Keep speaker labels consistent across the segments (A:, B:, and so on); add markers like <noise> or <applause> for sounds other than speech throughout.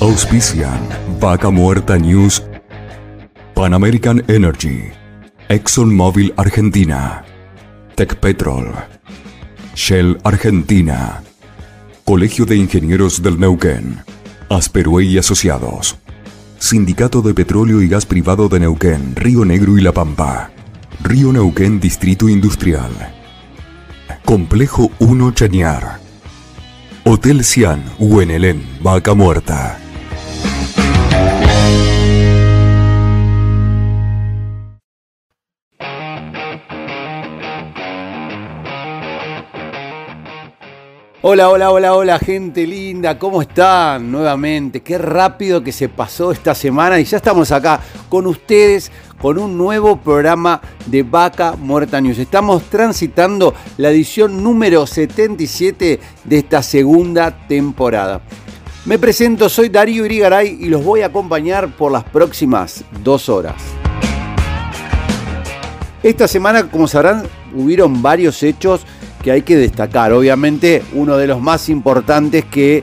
A: Auspician Vaca Muerta News, Pan American Energy, ExxonMobil Argentina, Tech Petrol, Shell Argentina, Colegio de Ingenieros del Neuquén, Asperue y Asociados, Sindicato de Petróleo y Gas Privado de Neuquén, Río Negro y La Pampa, Río Neuquén Distrito Industrial, Complejo 1 Chañar, Hotel Cian, Huenelén, Vaca Muerta.
B: Hola, hola, hola, hola, gente linda, ¿cómo están? Nuevamente, qué rápido que se pasó esta semana y ya estamos acá con ustedes con un nuevo programa de Vaca Muerta News. Estamos transitando la edición número 77 de esta segunda temporada. Me presento, soy Darío Irigaray y los voy a acompañar por las próximas dos horas. Esta semana, como sabrán, hubieron varios hechos que hay que destacar. Obviamente uno de los más importantes que,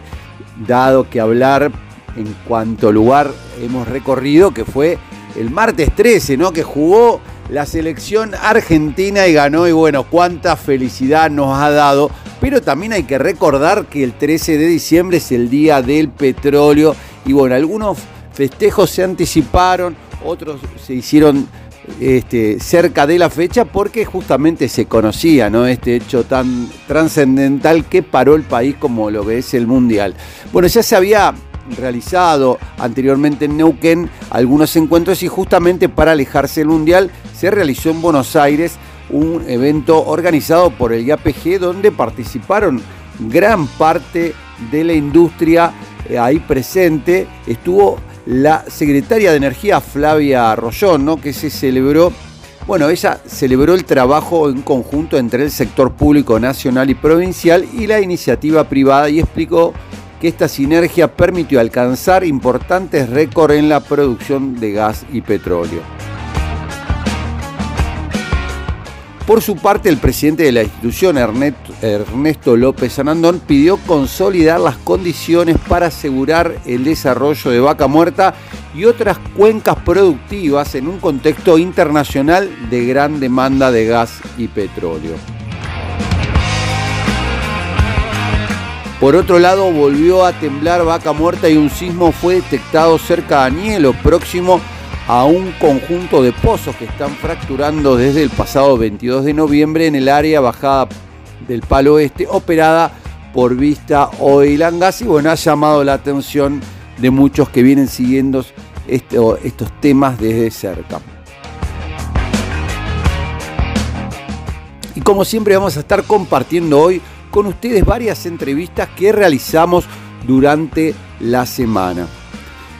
B: dado que hablar en cuanto lugar hemos recorrido, que fue el martes 13, ¿no? Que jugó la selección argentina y ganó y bueno, cuánta felicidad nos ha dado. Pero también hay que recordar que el 13 de diciembre es el día del petróleo y bueno, algunos festejos se anticiparon, otros se hicieron este, cerca de la fecha porque justamente se conocía ¿no? este hecho tan trascendental que paró el país como lo que es el Mundial. Bueno, ya se había realizado anteriormente en Neuquén algunos encuentros y justamente para alejarse del Mundial se realizó en Buenos Aires un evento organizado por el IAPG donde participaron gran parte de la industria eh, ahí presente. Estuvo la secretaria de Energía Flavia Rollón, ¿no? que se celebró, bueno, ella celebró el trabajo en conjunto entre el sector público nacional y provincial y la iniciativa privada y explicó que esta sinergia permitió alcanzar importantes récords en la producción de gas y petróleo. Por su parte, el presidente de la institución, Ernesto López Sanandón, pidió consolidar las condiciones para asegurar el desarrollo de Vaca Muerta y otras cuencas productivas en un contexto internacional de gran demanda de gas y petróleo. Por otro lado, volvió a temblar Vaca Muerta y un sismo fue detectado cerca de Anielo, próximo a un conjunto de pozos que están fracturando desde el pasado 22 de noviembre en el área bajada del Palo Este, operada por Vista Oil and Gas. Y bueno, ha llamado la atención de muchos que vienen siguiendo estos temas desde cerca. Y como siempre vamos a estar compartiendo hoy con ustedes varias entrevistas que realizamos durante la semana.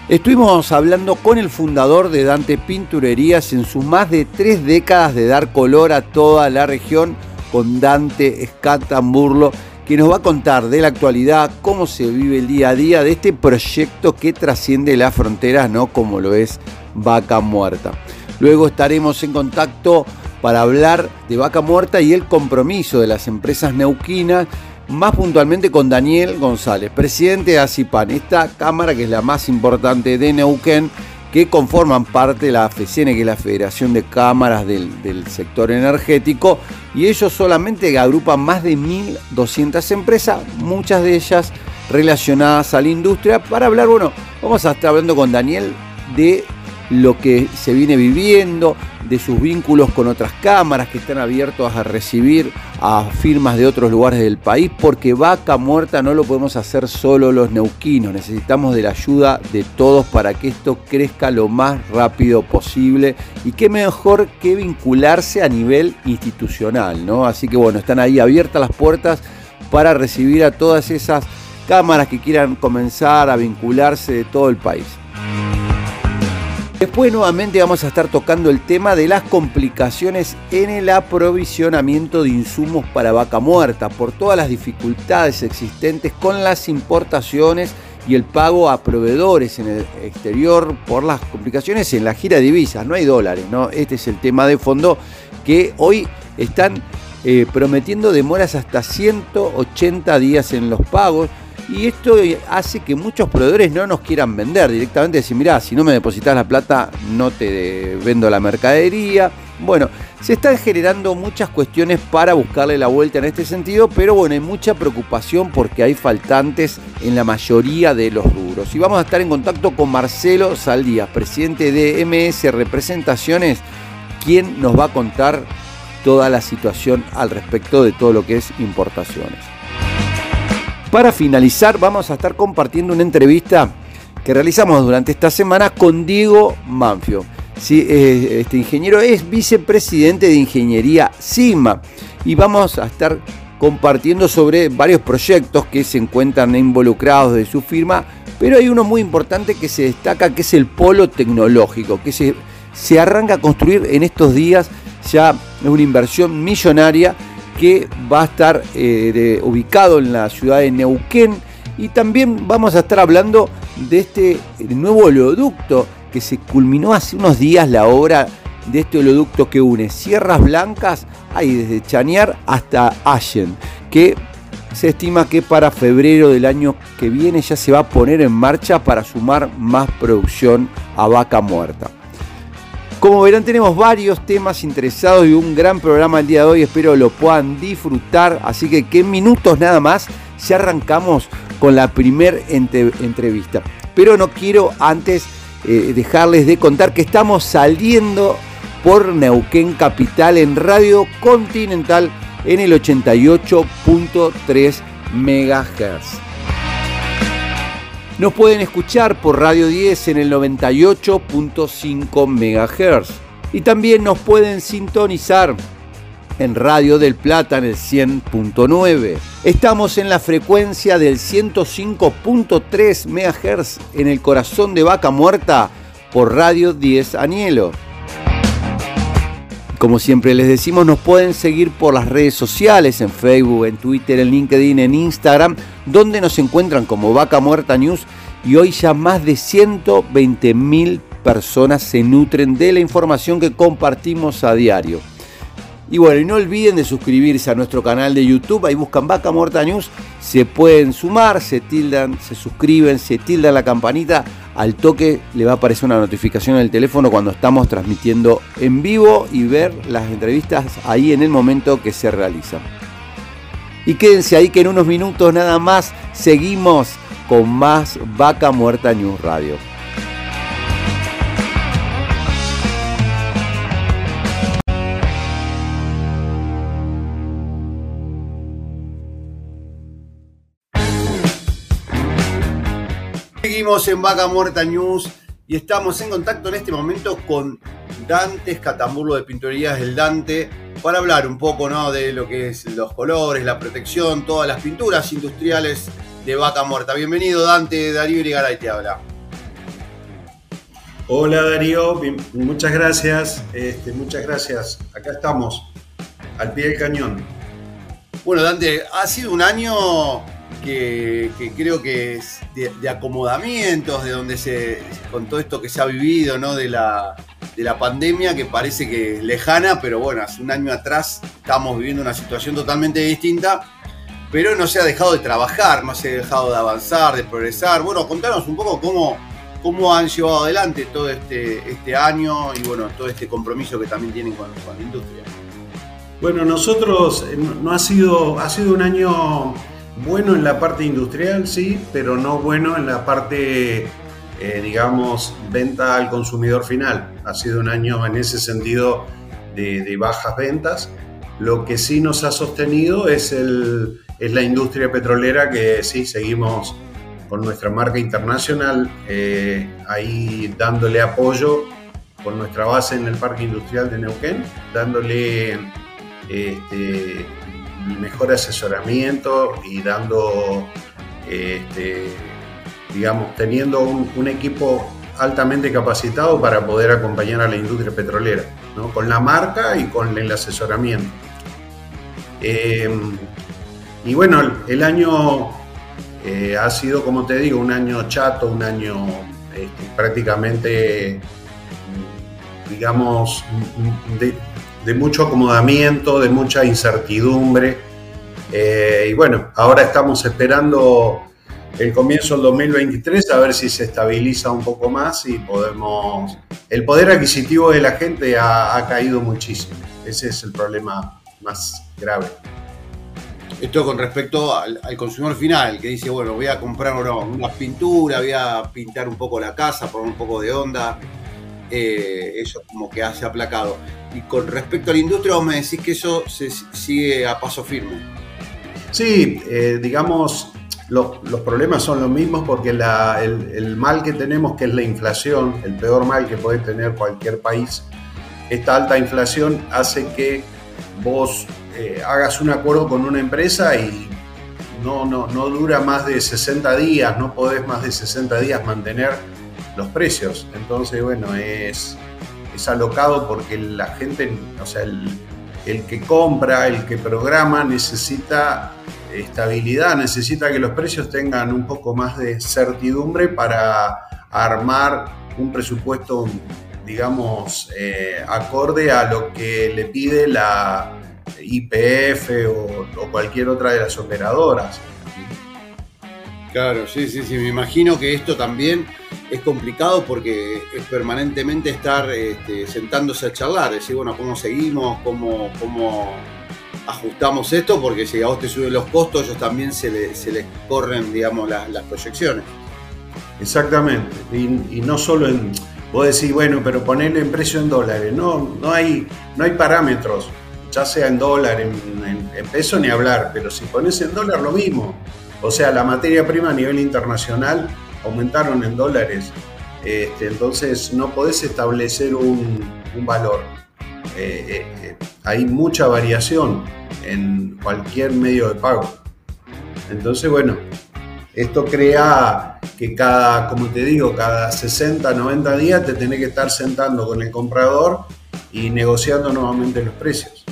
B: Estuvimos hablando con el fundador de Dante Pinturerías en sus más de tres décadas de dar color a toda la región, con Dante Escatamburlo, que nos va a contar de la actualidad, cómo se vive el día a día de este proyecto que trasciende las fronteras, ¿no? Como lo es Vaca Muerta. Luego estaremos en contacto para hablar de Vaca Muerta y el compromiso de las empresas neuquinas más puntualmente con Daniel González, presidente de ACIPAN, esta cámara que es la más importante de Neuquén, que conforman parte de la FECN, que es la Federación de Cámaras del, Sector Energético, y ellos solamente agrupan más de 1.200 empresas, muchas de ellas relacionadas a la industria, para hablar, bueno, vamos a estar hablando con Daniel de lo que se viene viviendo, de sus vínculos con otras cámaras que están abiertos a recibir a firmas de otros lugares del país, porque vaca muerta no lo podemos hacer solo los neuquinos, necesitamos de la ayuda de todos para que esto crezca lo más rápido posible y qué mejor que vincularse a nivel institucional, ¿no? Así que bueno, están ahí abiertas las puertas para recibir a todas esas cámaras que quieran comenzar a vincularse de todo el país. Después nuevamente vamos a estar tocando el tema de las complicaciones en el aprovisionamiento de insumos para vaca muerta por todas las dificultades existentes con las importaciones y el pago a proveedores en el exterior por las complicaciones en la gira de divisas. No hay dólares, ¿no? Este es el tema de fondo que hoy están eh, prometiendo demoras hasta 180 días en los pagos. Y esto hace que muchos proveedores no nos quieran vender directamente, decir, mirá, si no me depositas la plata, no te vendo la mercadería. Bueno, se están generando muchas cuestiones para buscarle la vuelta en este sentido, pero bueno, hay mucha preocupación porque hay faltantes en la mayoría de los rubros. Y vamos a estar en contacto con Marcelo Saldías, presidente de MS Representaciones, quien nos va a contar toda la situación al respecto de todo lo que es importaciones. Para finalizar, vamos a estar compartiendo una entrevista que realizamos durante esta semana con Diego Manfio. Eh, este ingeniero es vicepresidente de Ingeniería Sigma y vamos a estar compartiendo sobre varios proyectos que se encuentran involucrados de su firma, pero hay uno muy importante que se destaca que es el polo tecnológico, que se, se arranca a construir en estos días ya es una inversión millonaria que va a estar eh, ubicado en la ciudad de Neuquén. Y también vamos a estar hablando de este nuevo oleoducto que se culminó hace unos días la obra de este oleoducto que une Sierras Blancas, ahí desde Chañar hasta Allen, que se estima que para febrero del año que viene ya se va a poner en marcha para sumar más producción a vaca muerta. Como verán, tenemos varios temas interesados y un gran programa el día de hoy. Espero lo puedan disfrutar. Así que, que en minutos nada más, ya arrancamos con la primer entrevista. Pero no quiero antes eh, dejarles de contar que estamos saliendo por Neuquén Capital en Radio Continental en el 88.3 MHz. Nos pueden escuchar por Radio 10 en el 98.5 MHz. Y también nos pueden sintonizar en Radio del Plata en el 100.9. Estamos en la frecuencia del 105.3 MHz en el corazón de Vaca Muerta por Radio 10 Anielo. Como siempre les decimos, nos pueden seguir por las redes sociales, en Facebook, en Twitter, en LinkedIn, en Instagram, donde nos encuentran como Vaca Muerta News y hoy ya más de 120 mil personas se nutren de la información que compartimos a diario. Y bueno, y no olviden de suscribirse a nuestro canal de YouTube, ahí buscan Vaca Muerta News, se pueden sumar, se tildan, se suscriben, se tildan la campanita, al toque le va a aparecer una notificación en el teléfono cuando estamos transmitiendo en vivo y ver las entrevistas ahí en el momento que se realizan. Y quédense ahí que en unos minutos nada más seguimos con más Vaca Muerta News Radio. Seguimos en Vaca Muerta News y estamos en contacto en este momento con Dante Escatamburlo de Pinturerías del Dante para hablar un poco ¿no? de lo que es los colores, la protección, todas las pinturas industriales de Vaca Muerta. Bienvenido Dante, Darío Irigaray te habla.
C: Hola Darío, muchas gracias, este, muchas gracias. Acá estamos, al pie del cañón.
B: Bueno Dante, ha sido un año que, creo que es de, acomodamientos, de donde se, con todo esto que se ha vivido, ¿no? De la, de la pandemia, que parece que es lejana, pero bueno, hace un año atrás estamos viviendo una situación totalmente distinta, pero no se ha dejado de trabajar, no se ha dejado de avanzar, de progresar. Bueno, contanos un poco cómo, cómo han llevado adelante todo este, este año y bueno, todo este compromiso que también tienen con, con la industria.
C: Bueno, nosotros eh, no ha sido, ha sido un año bueno en la parte industrial, sí, pero no bueno en la parte, eh, digamos, venta al consumidor final. Ha sido un año en ese sentido de, bajas ventas. Lo que sí nos ha sostenido es, el, es la industria petrolera que sí seguimos con nuestra marca internacional eh, ahí dándole apoyo con nuestra base en el Parque Industrial de Neuquén, dándole este, mejor asesoramiento y dando este, digamos, teniendo un, equipo altamente capacitado para poder acompañar a la industria petrolera, con la marca y con el asesoramiento. Eh, y bueno, el año eh, ha sido, como te digo, un año chato, un año este, prácticamente, digamos, mucho acomodamiento, de mucha incertidumbre. Eh, y bueno, ahora estamos esperando el comienzo del 2023 a ver si se estabiliza un poco más y podemos... El poder adquisitivo de la gente ha, caído muchísimo. Ese es el problema más grave.
B: Esto con respecto al, consumidor final, que dice, bueno, voy a comprar una, pintura, voy a pintar un poco la casa, poner un poco de onda. Eh, eso como que hace aplacado. Y con respecto a la industria, vos me decís que eso se sigue a paso firme.
C: Sí, eh, digamos, los, problemas son los mismos porque el, mal que tenemos, que es la inflación, el peor mal que puede tener cualquier país, esta alta inflación hace que vos eh, hagas un acuerdo con una empresa y no, no, no dura más de 60 días, no podés más de 60 días mantener los precios. Entonces, bueno, es, es alocado porque la gente, o sea, el, el que compra, el que programa, necesita estabilidad, necesita que los precios tengan un poco más de certidumbre para armar un presupuesto, digamos, eh, acorde a lo que le pide la IPF o, cualquier otra de las operadoras.
B: Claro, sí, sí, sí, me imagino que esto también es complicado porque es permanentemente estar este, sentándose a charlar, decir, bueno, ¿cómo seguimos? ¿Cómo, cómo ajustamos esto porque si a vos te suben los costos, ellos también se, les corren, digamos, las, proyecciones.
C: Exactamente, y, no solo en, vos decís, bueno, pero ponerle en precio en dólares, no, no, hay, no hay parámetros, ya sea en dólar, en, peso ni hablar, pero si pones en dólar lo mismo, o sea, la materia prima a nivel internacional aumentaron en dólares, este, entonces no podés establecer un, valor. Eh, eh, eh, hay mucha variación en cualquier medio de pago. Entonces, bueno, esto crea que cada, como te digo, cada 60, 90 días te tenés que estar sentando con el comprador y negociando nuevamente los precios.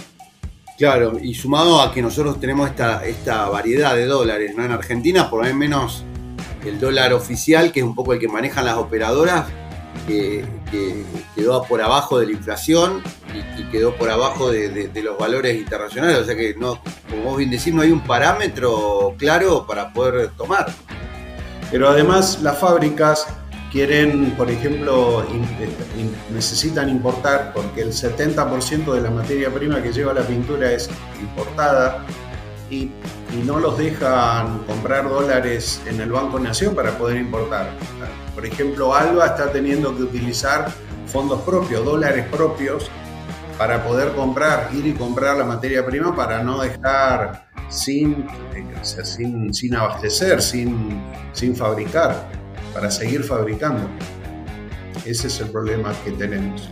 B: Claro, y sumado a que nosotros tenemos esta, esta variedad de dólares, ¿no? En Argentina, por lo menos el dólar oficial, que es un poco el que manejan las operadoras, que, quedó por abajo de la inflación y, quedó por abajo de, los valores internacionales. O sea que, no, como vos bien decís, no hay un parámetro claro para poder tomar.
C: Pero además las fábricas quieren, por ejemplo, necesitan importar porque el 70% de la materia prima que lleva la pintura es importada y, y, no los dejan comprar dólares en el Banco Nación para poder importar. Por ejemplo, Alba está teniendo que utilizar fondos propios, dólares propios, para poder comprar, ir y comprar la materia prima para no dejar sin, sin, sin abastecer, sin, sin fabricar, para seguir fabricando. Ese es el problema que tenemos.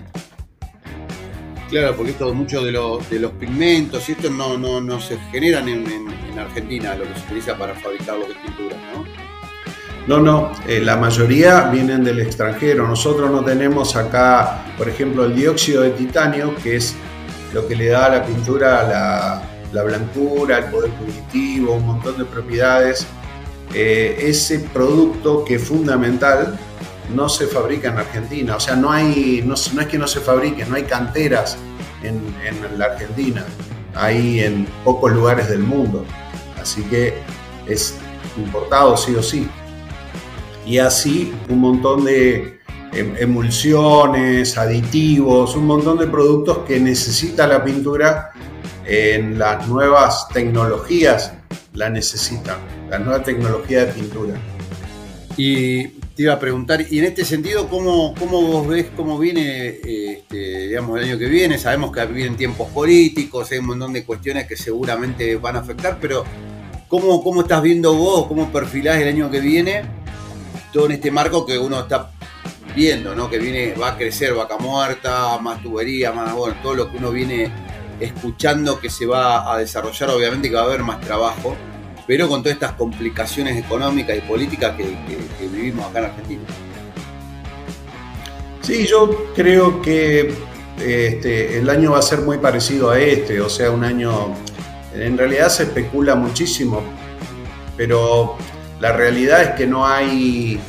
B: Claro, porque esto, muchos de los, de los pigmentos y esto no, no, no se generan en, en, Argentina, lo que se utiliza para fabricar lo que es pintura, ¿no?
C: No, no, eh, la mayoría vienen del extranjero. Nosotros no tenemos acá, por ejemplo, el dióxido de titanio, que es lo que le da a la pintura la, blancura, el poder punitivo, un montón de propiedades. Eh, ese producto que es fundamental no se fabrica en Argentina. O sea, no, hay, no, es que no se fabrique, no hay canteras en, la Argentina. Hay en pocos lugares del mundo. Así que es importado sí o sí y así un montón de em, emulsiones, aditivos, un montón de productos que necesita la pintura en las nuevas tecnologías, la necesitan, la nueva tecnología de pintura.
B: Y te iba a preguntar, y en este sentido, ¿cómo, cómo vos ves cómo viene este, digamos, el año que viene? Sabemos que vienen tiempos políticos, hay un montón de cuestiones que seguramente van a afectar, pero ¿cómo, cómo estás viendo vos, cómo perfilás el año que viene? todo en este marco que uno está viendo, ¿no? Que viene, va a crecer vaca muerta, más tubería, más, bueno, todo lo que uno viene escuchando que se va a desarrollar, obviamente que va a haber más trabajo. Pero con todas estas complicaciones económicas y políticas que, vivimos acá en Argentina.
C: Sí, yo creo que este, el año va a ser muy parecido a este, o sea, un año, en realidad se especula muchísimo, pero la realidad es que no hay,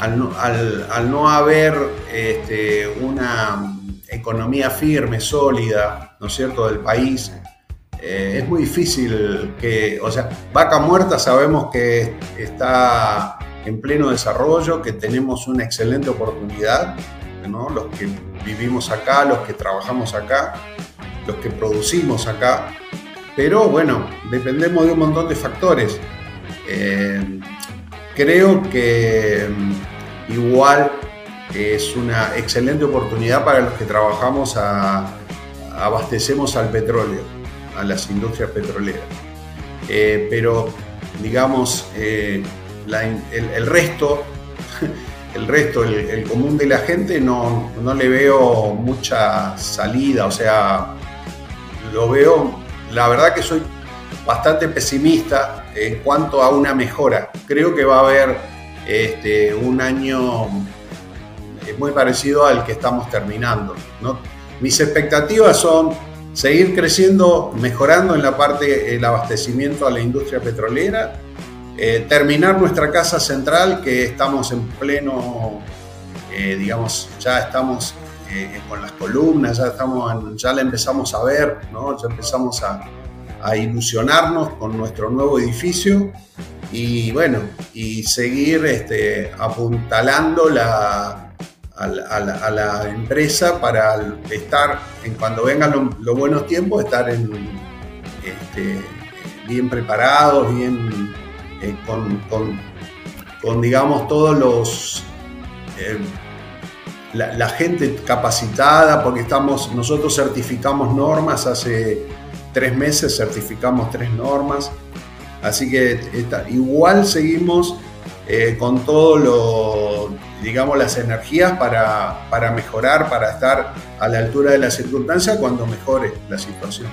C: al no, haber este, una economía firme, sólida, ¿no es cierto?, del país, eh, es muy difícil que, o sea, Vaca Muerta sabemos que está en pleno desarrollo, que tenemos una excelente oportunidad, ¿no? los que vivimos acá, los que trabajamos acá, los que producimos acá, pero bueno, dependemos de un montón de factores. Eh, creo que mm, igual es una excelente oportunidad para los que trabajamos a, abastecemos al petróleo a las industrias petroleras. Eh, pero, digamos, eh, <laughs> el, resto, el resto, el, común de la gente, no, no, le veo mucha salida, o sea, lo veo, la verdad que soy bastante pesimista en cuanto a una mejora. Creo que va a haber este, un año eh, muy parecido al que estamos terminando. Mis expectativas son seguir creciendo, mejorando en la parte del abastecimiento a la industria petrolera, eh, terminar nuestra casa central que estamos en pleno, eh, digamos, ya estamos eh, con las columnas, ya, estamos, ya la empezamos a ver, ¿no? ya empezamos a, a ilusionarnos con nuestro nuevo edificio y bueno, y seguir este, apuntalando la, a la, empresa para estar, en cuando vengan los buenos tiempos, estar este, bien preparados, bien eh, con, digamos, todos los... Eh, la, gente capacitada, porque estamos, nosotros certificamos normas, hace tres meses certificamos tres normas, así que igual seguimos eh, con todo lo digamos, las energías para, para mejorar, para estar a la altura de la circunstancia cuando mejore la situación.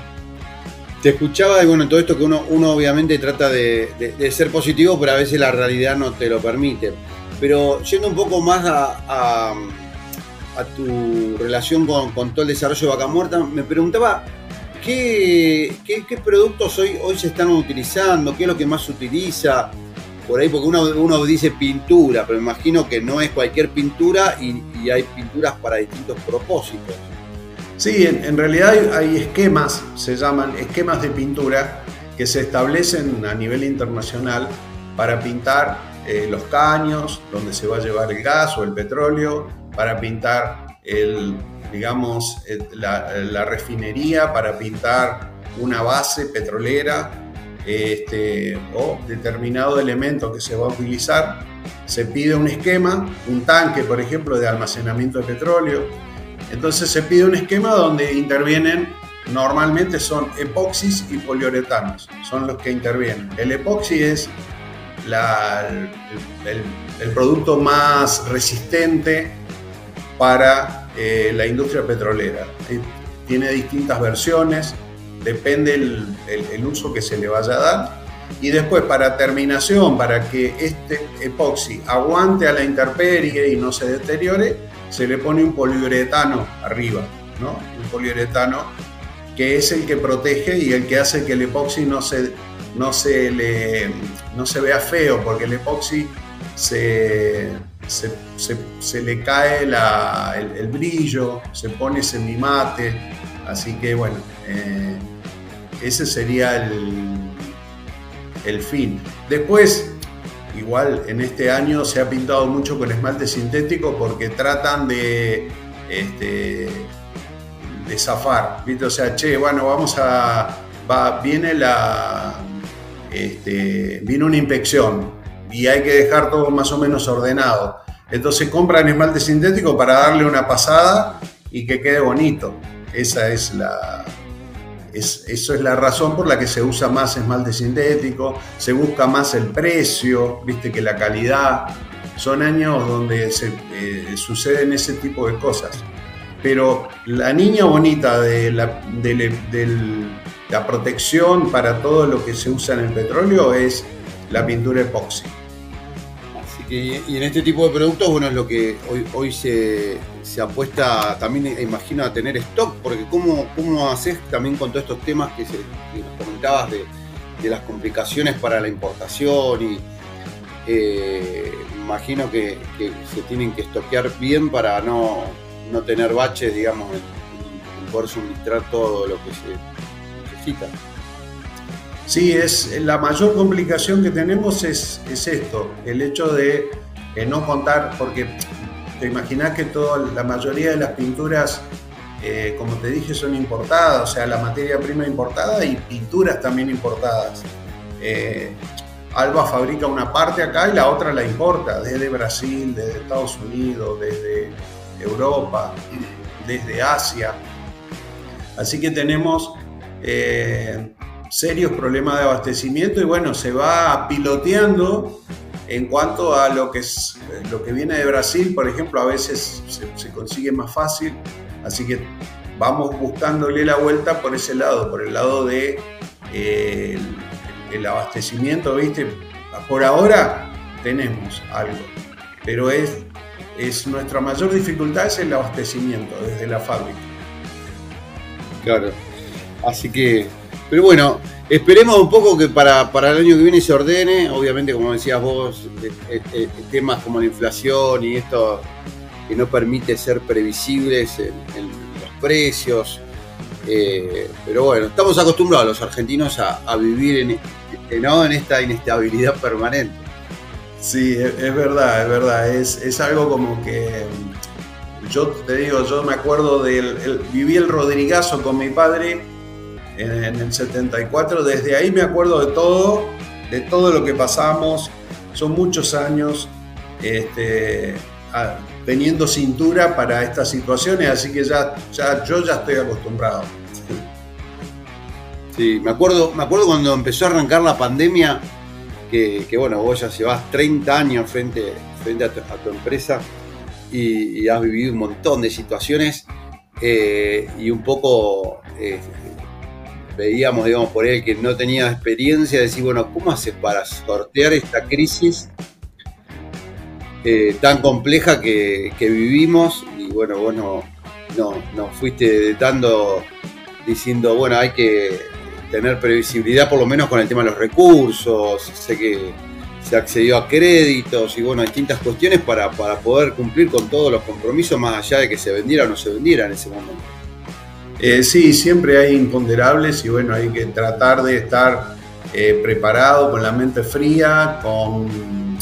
B: Te escuchaba y bueno, todo esto que uno, uno obviamente trata de, ser positivo, pero a veces la realidad no te lo permite. Pero yendo un poco más a, tu relación con, con, todo el desarrollo de Vaca Muerta, me preguntaba qué, qué, qué, productos hoy, hoy se están utilizando, qué es lo que más se utiliza, por ahí, porque uno, dice pintura, pero me imagino que no es cualquier pintura y, hay pinturas para distintos propósitos.
C: Sí, en, realidad hay, esquemas, se llaman esquemas de pintura, que se establecen a nivel internacional para pintar eh, los caños, donde se va a llevar el gas o el petróleo, para pintar digamos, la refinería, para pintar una base petrolera, este, o determinado elemento que se va a utilizar, se pide un esquema, un tanque, por ejemplo, de almacenamiento de petróleo. Entonces se pide un esquema donde intervienen, normalmente son epoxis y poliuretanos, son los que intervienen. El epoxi es el, producto más resistente para eh, la industria petrolera. Eh, tiene distintas versiones, depende el, uso que se le vaya a dar. Y después, para terminación, para que este epoxi aguante a la intemperie y no se deteriore, se le pone un poliuretano arriba, ¿no? Un poliuretano que es el que protege y el que hace que el epoxi no se, no se, le, no se vea feo, porque el epoxi se, se, le cae el, brillo, se pone semimate, así que bueno, eh, ese sería el, el fin. Después, igual en este año se ha pintado mucho con esmalte sintético porque tratan de, este, de zafar, ¿viste? O sea, che, bueno, vamos a, va, viene la, este, viene una inspección y hay que dejar todo más o menos ordenado. Entonces compran esmalte sintético para darle una pasada y que quede bonito. Esa es la, eso es la razón por la que se usa más esmalte sintético, se busca más el precio, viste que la calidad. Son años donde se, eh, suceden ese tipo de cosas. Pero la niña bonita de la, del, la protección para todo lo que se usa en el petróleo es la pintura epoxi.
B: Que, y en este tipo de productos, bueno, es lo que hoy, hoy se, apuesta también, imagino, a tener stock, porque ¿cómo, cómo haces también con todos estos temas que, nos comentabas de, las complicaciones para la importación y eh, imagino que, se tienen que estoquear bien para no, tener baches, digamos, en poder suministrar todo lo que se necesita.
C: Sí, es, la mayor complicación que tenemos es, esto, el hecho de no contar, porque te imaginas que toda, la mayoría de las pinturas, eh, como te dije, son importadas, o sea, la materia prima importada y pinturas también importadas. Eh, Alba fabrica una parte acá y la otra la importa, desde Brasil, desde Estados Unidos, desde Europa, desde Asia. Así que tenemos eh, serios problemas de abastecimiento y bueno, se va piloteando en cuanto a lo que, es, lo que viene de Brasil, por ejemplo, a veces se, consigue más fácil, así que vamos buscándole la vuelta por ese lado, por el lado de eh, el, abastecimiento, ¿viste? Por ahora tenemos algo, pero es, es nuestra mayor dificultad es el abastecimiento desde la fábrica.
B: Claro, así que pero bueno, esperemos un poco que para, el año que viene se ordene. Obviamente, como decías vos, eh, eh, eh, temas como la inflación y esto que no permite ser previsibles en, los precios. pero bueno, estamos acostumbrados los argentinos a, vivir en, en esta inestabilidad permanente.
C: Sí, es, verdad, es verdad. Es, algo como que yo te digo, yo me acuerdo del. viví el Rodrigazo con mi padre en, el 74. Desde ahí me acuerdo de todo, de todo lo que pasamos. Son muchos años este, teniendo cintura para estas situaciones, así que ya, ya, yo ya estoy acostumbrado.
B: Sí, me acuerdo, me acuerdo cuando empezó a arrancar la pandemia, que, bueno, vos ya llevas 30 años frente, frente a, tu, empresa y, has vivido un montón de situaciones eh, y un poco eh, veíamos, digamos, por él que no tenía experiencia, decir, bueno, ¿cómo haces para sortear esta crisis eh, tan compleja que, vivimos? Y bueno, vos no, no, fuiste dando, diciendo, bueno, hay que tener previsibilidad por lo menos con el tema de los recursos, sé que se accedió a créditos y bueno, distintas cuestiones para, para poder cumplir con todos los compromisos más allá de que se vendiera o no se vendiera en ese momento.
C: Eh, sí, siempre hay imponderables y bueno, hay que tratar de estar eh, preparado, con la mente fría, con,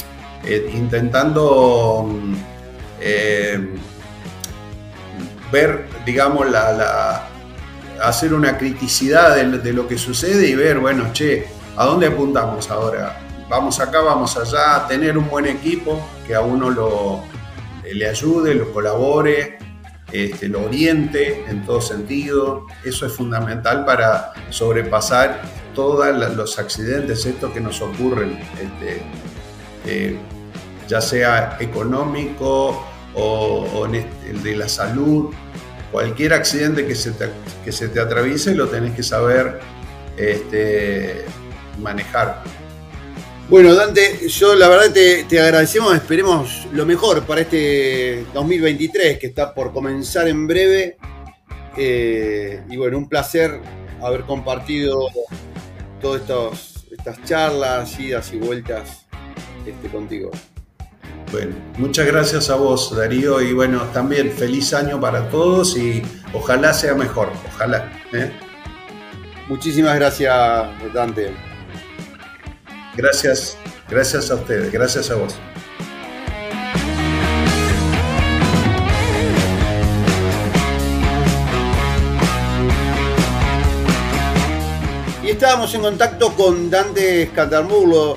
C: eh, intentando ver, digamos, la, hacer una criticidad de, lo que sucede y ver, bueno, che, ¿a dónde apuntamos ahora? Vamos acá, vamos allá, tener un buen equipo que a uno lo, le ayude, lo colabore, este, lo oriente en todo sentido. Eso es fundamental para sobrepasar todos los accidentes estos que nos ocurren, este, eh, ya sea económico o, el de la salud. Cualquier accidente que se te, que se te atraviese lo tenés que saber este, manejar.
B: Bueno, Dante, yo la verdad te, agradecemos, esperemos lo mejor para este 2023 que está por comenzar en breve. Eh, y bueno, un placer haber compartido todas estas charlas, idas y vueltas este, contigo.
C: Bueno, muchas gracias a vos, Darío, y bueno, también feliz año para todos y ojalá sea mejor, ojalá. ¿eh?
B: Muchísimas gracias, Dante.
C: Gracias, gracias a ustedes, gracias a vos.
B: Y estábamos en contacto con Dante Escatarmulo,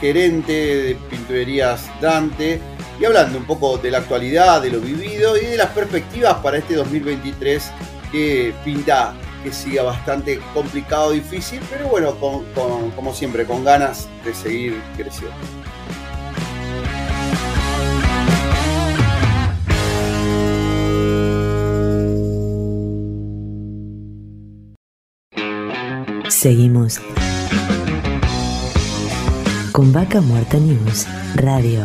B: gerente de Pinturerías Dante, y hablando un poco de la actualidad, de lo vivido y de las perspectivas para este 2023 que pinta que siga bastante complicado, difícil, pero bueno, como siempre, con ganas de seguir creciendo.
D: Seguimos con Vaca Muerta News Radio.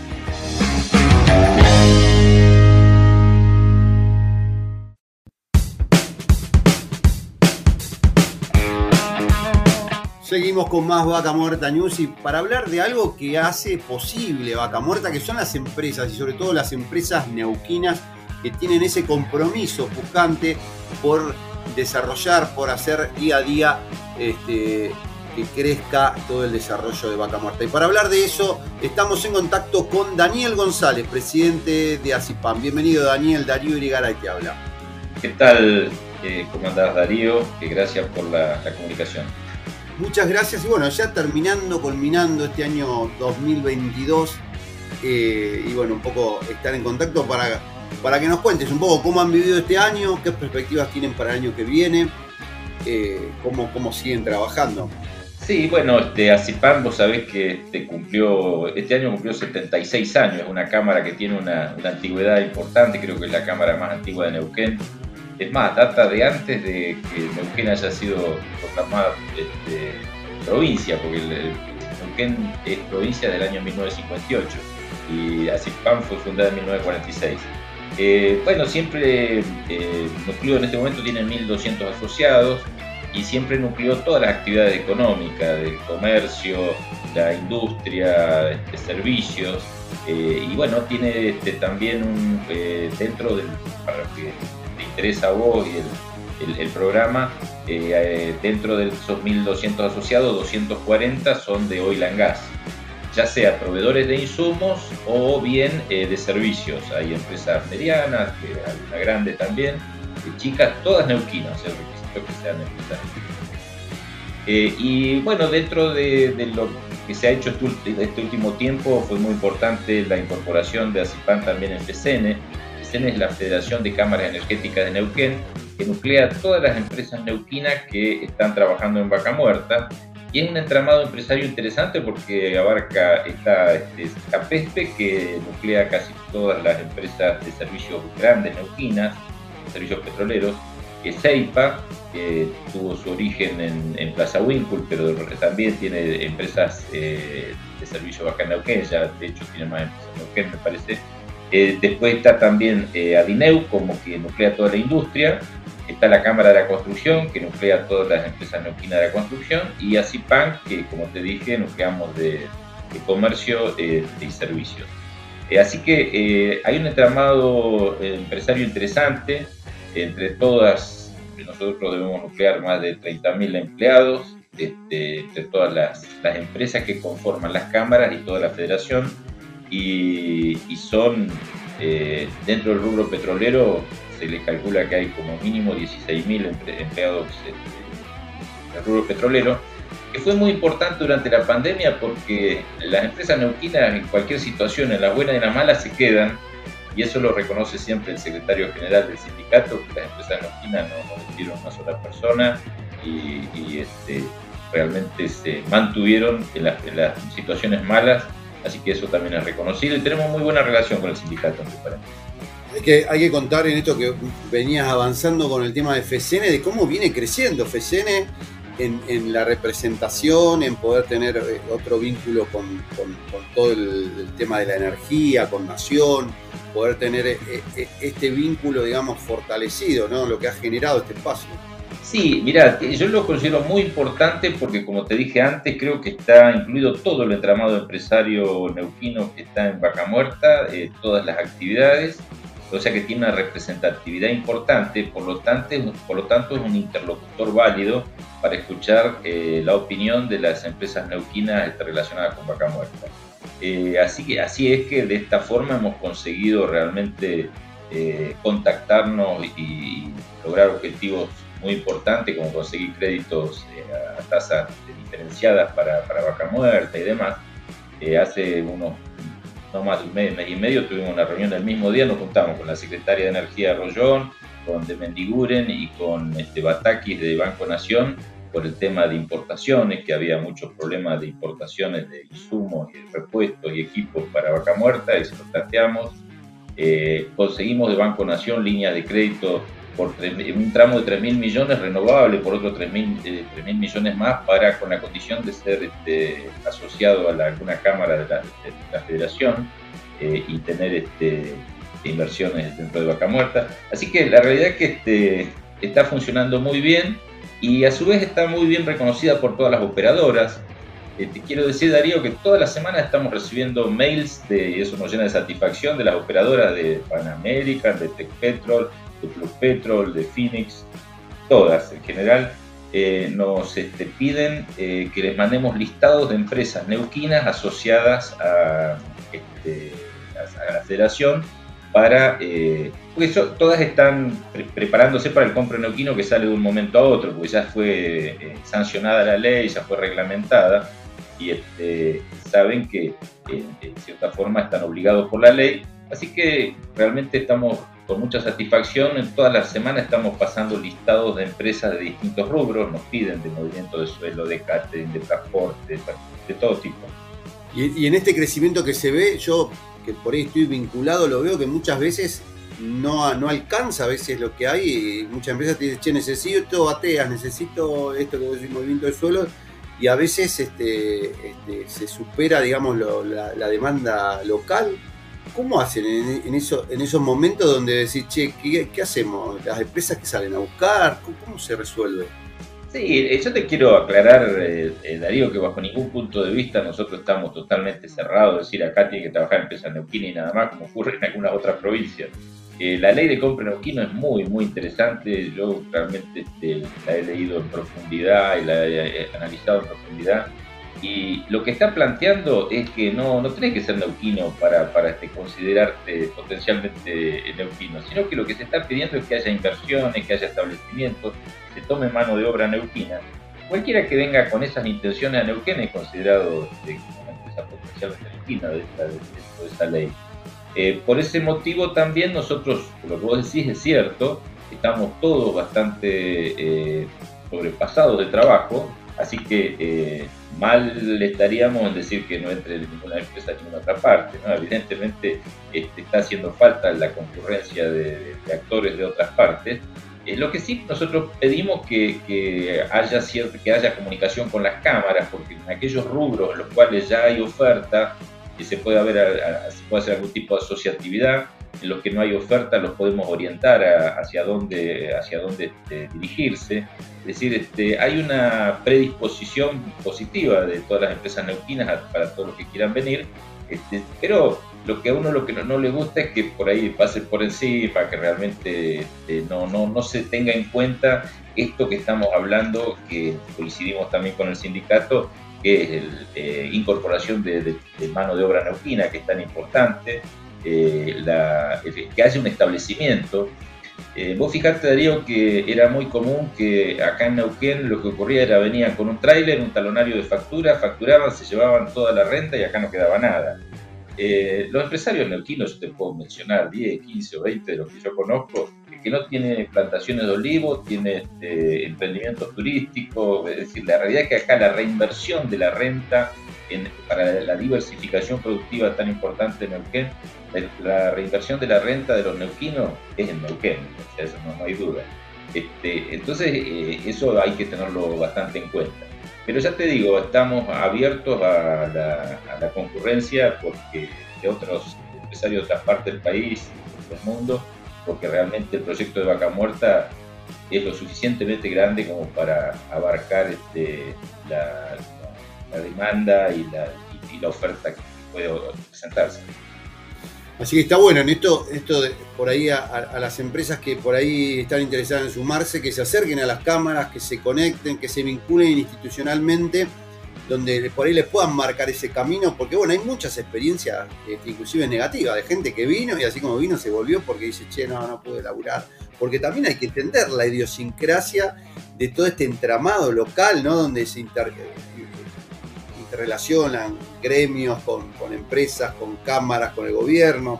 B: Con más Vaca Muerta News y para hablar de algo que hace posible Vaca Muerta, que son las empresas y sobre todo las empresas neuquinas que tienen ese compromiso buscante por desarrollar, por hacer día a día este, que crezca todo el desarrollo de Vaca Muerta. Y para hablar de eso, estamos en contacto con Daniel González, presidente de ACIPAM. Bienvenido Daniel, Darío Irigaray te habla.
E: ¿Qué tal? Eh, ¿Cómo andás Darío? Eh, gracias por la, comunicación.
B: Muchas gracias y bueno, ya terminando, culminando este año 2022 eh, y bueno, un poco estar en contacto para, para que nos cuentes un poco cómo han vivido este año, qué perspectivas tienen para el año que viene, cómo, cómo siguen trabajando.
E: Sí, bueno, este, ACIPAN, vos sabés que este, cumplió, este año cumplió 76 años, es una cámara que tiene una, antigüedad importante, creo que es la cámara más antigua de Neuquén. Es más, data de antes de que Neuquén haya sido proclamada este, provincia, porque Neuquén es provincia del año 1958 y ACIPAN fue fundada en 1946. Eh, bueno, siempre eh, Nucleo en este momento tiene 1.200 asociados, y siempre nucleó todas las actividades económicas, del comercio, la industria, este, servicios, eh, y bueno, tiene este, también un, eh, dentro del, para que interesa a vos y el, el, programa, eh, dentro de esos 1.200 asociados, 240 son de oil and gas, ya sea proveedores de insumos o bien de servicios. Hay empresas medianas, una grande también, chicas, todas neuquinas, que sean eh, y bueno, dentro de, lo que se ha hecho este, este último tiempo fue muy importante la incorporación de ACIPAN también en FECENE. FECENE es la Federación de Cámaras Energéticas de Neuquén, que nuclea todas las empresas neuquinas que están trabajando en Vaca Muerta. Y es un entramado empresario interesante porque abarca esta, este, que nuclea casi todas las empresas de servicios grandes neuquinas, servicios petroleros, que Seipa, que tuvo su origen en, Plaza Winkle, pero también tiene empresas eh, de servicio acá en Neuquén, ya de hecho tiene más empresas en Neuquén, me parece. Eh, después está también eh, Adineu, como que nuclea toda la industria. Está la Cámara de la Construcción, que nuclea todas las empresas neuquinas de la construcción. Y ACIPAN, que como te dije, nucleamos de, comercio y servicios. así que hay un entramado empresario interesante entre todas, nosotros debemos nuclear más de 30.000 empleados, este, entre todas las, empresas que conforman las cámaras y toda la federación, y, son, eh, dentro del rubro petrolero, se les calcula que hay como mínimo 16.000 empleados este, el rubro petrolero, que fue muy importante durante la pandemia porque las empresas neuquinas en cualquier situación, en la buena y en la mala, se quedan y eso lo reconoce siempre el secretario general del sindicato, que las empresas neuquinas no, no despidieron una sola persona y, este, realmente se mantuvieron en, las situaciones malas, así que eso también es reconocido y tenemos muy buena relación con el sindicato.
B: Hay que, hay que contar en esto que venías avanzando con el tema de FECN, de cómo viene creciendo FECN en, la representación, en poder tener eh, otro vínculo con, todo el, tema de la energía, con Nación, poder tener eh, eh, este vínculo, digamos, fortalecido, ¿no? Lo que ha generado este espacio.
E: Sí, mira, yo lo considero muy importante porque, como te dije antes, creo que está incluido todo el entramado empresario neuquino que está en Vaca Muerta, todas las actividades o sea que tiene una representatividad importante, por lo tanto, por lo tanto es un interlocutor válido para escuchar eh, la opinión de las empresas neuquinas relacionadas con Vaca Muerta. Eh, así, que, así es que de esta forma hemos conseguido realmente eh, contactarnos y, lograr objetivos muy importantes como conseguir créditos eh, a tasas diferenciadas para, para vaca muerta y demás. hace unos no más de un mes, mes y medio tuvimos una reunión el mismo día, nos juntamos con la secretaria de Energía Rollón, con de Mendiguren y con este, Batakis de Banco Nación por el tema de importaciones, que había muchos problemas de importaciones de insumos y repuestos y equipos para vaca muerta, y se lo planteamos. Eh, conseguimos de Banco Nación líneas de crédito por un tramo de 3 mil millones renovable, por otro 3 mil eh, millones más, para con la condición de ser este, asociado a alguna cámara de la, federación eh, y tener este, inversiones dentro de Vaca Muerta. Así que la realidad es que este, está funcionando muy bien y a su vez está muy bien reconocida por todas las operadoras. Eh, te quiero decir, Darío, que toda la semana estamos recibiendo mails de, y eso nos llena de satisfacción de las operadoras de Pan American, de Tech Petrol, de Plus Petrol, de Phoenix, todas en general. Eh, nos este, piden eh, que les mandemos listados de empresas neuquinas asociadas a, este, la federación para, eh, porque todas están preparándose para el compro neuquino que sale de un momento a otro, porque ya fue eh, sancionada la ley, ya fue reglamentada y este, saben que en cierta forma están obligados por la ley. Así que realmente estamos con mucha satisfacción. En todas las semanas estamos pasando listados de empresas de distintos rubros, nos piden de movimiento de suelo, de catering, de transporte, de, todo tipo.
B: Y, y en este crecimiento que se ve, yo que por ahí estoy vinculado, lo veo que muchas veces no, no alcanza a veces lo que hay. Muchas empresas te dicen, che, necesito bateas, necesito esto que es movimiento de suelo, y a veces este, este se supera, digamos, la, demanda local. ¿Cómo hacen en, eso, en esos momentos donde decís, che, ¿qué, ¿qué, hacemos? ¿Las empresas que salen a buscar? ¿Cómo se resuelve?
E: Sí, eh, yo te quiero aclarar, eh, eh, Darío, que bajo ningún punto de vista nosotros estamos totalmente cerrados, es decir, acá tiene que trabajar empresa neuquina y nada más, como ocurre en algunas otras provincias. la ley de compra neuquino es muy, muy interesante, yo realmente este, la he leído en profundidad y la he analizado en profundidad. Y lo que está planteando es que no, no tenés que ser neuquino para, para este, considerarte potencialmente neuquino, sino que lo que se está pidiendo es que haya inversiones, que haya establecimientos, se tome mano de obra neuquina. Cualquiera que venga con esas intenciones a Neuquén es considerado este, una empresa potencialmente neuquina de esta, de, esta ley. Eh, por ese motivo también nosotros, lo que vos decís es cierto, estamos todos bastante eh, sobrepasados de trabajo, así que eh, mal estaríamos en decir que no entre ninguna empresa en ninguna otra parte. Evidentemente este, está haciendo falta la concurrencia de, actores de otras partes. Eh, lo que sí nosotros pedimos que, que haya cierta, que haya comunicación con las cámaras, porque en aquellos rubros en los cuales ya hay oferta, que se puede, haber, se puede hacer algún tipo de asociatividad, en los que no hay oferta los podemos orientar hacia dónde, hacia dónde este, dirigirse. Es decir, este, hay una predisposición positiva de todas las empresas neuquinas para todos los que quieran venir, este, pero lo que a uno lo que no, le gusta es que por ahí pase por encima, que realmente este, no, no, no se tenga en cuenta esto que estamos hablando, que coincidimos también con el sindicato, que es la eh, incorporación de, mano de obra neuquina, que es tan importante, eh, la, que haya un establecimiento. Eh, vos fijate, Darío, que era muy común que acá en Neuquén lo que ocurría era venían con un tráiler, un talonario de factura, facturaban, se llevaban toda la renta y acá no quedaba nada. Eh, los empresarios neuquinos, yo te puedo mencionar 10, 15 o 20 de los que yo conozco, que no tiene plantaciones de olivos, tiene este, emprendimientos turísticos, es decir, la realidad es que acá la reinversión de la renta para la diversificación productiva tan importante en Neuquén, la reinversión de la renta de los neuquinos es en Neuquén, eso no, hay duda. Este, entonces, eh, eso hay que tenerlo bastante en cuenta. Pero ya te digo, estamos abiertos a la, concurrencia porque de otros empresarios de otras partes del país, del mundo, porque realmente el proyecto de Vaca Muerta es lo suficientemente grande como para abarcar este, la, demanda y la, oferta que puede presentarse.
B: Así que está bueno en esto, esto por ahí a, las empresas que por ahí están interesadas en sumarse, que se acerquen a las cámaras, que se conecten, que se vinculen institucionalmente donde por ahí les puedan marcar ese camino, porque bueno, hay muchas experiencias, este, inclusive negativas, de gente que vino y así como vino se volvió porque dice, che, no, no pude laburar. Porque también hay que entender la idiosincrasia de todo este entramado local, ¿no? Donde se interrelacionan gremios con, con, empresas, con cámaras, con el gobierno,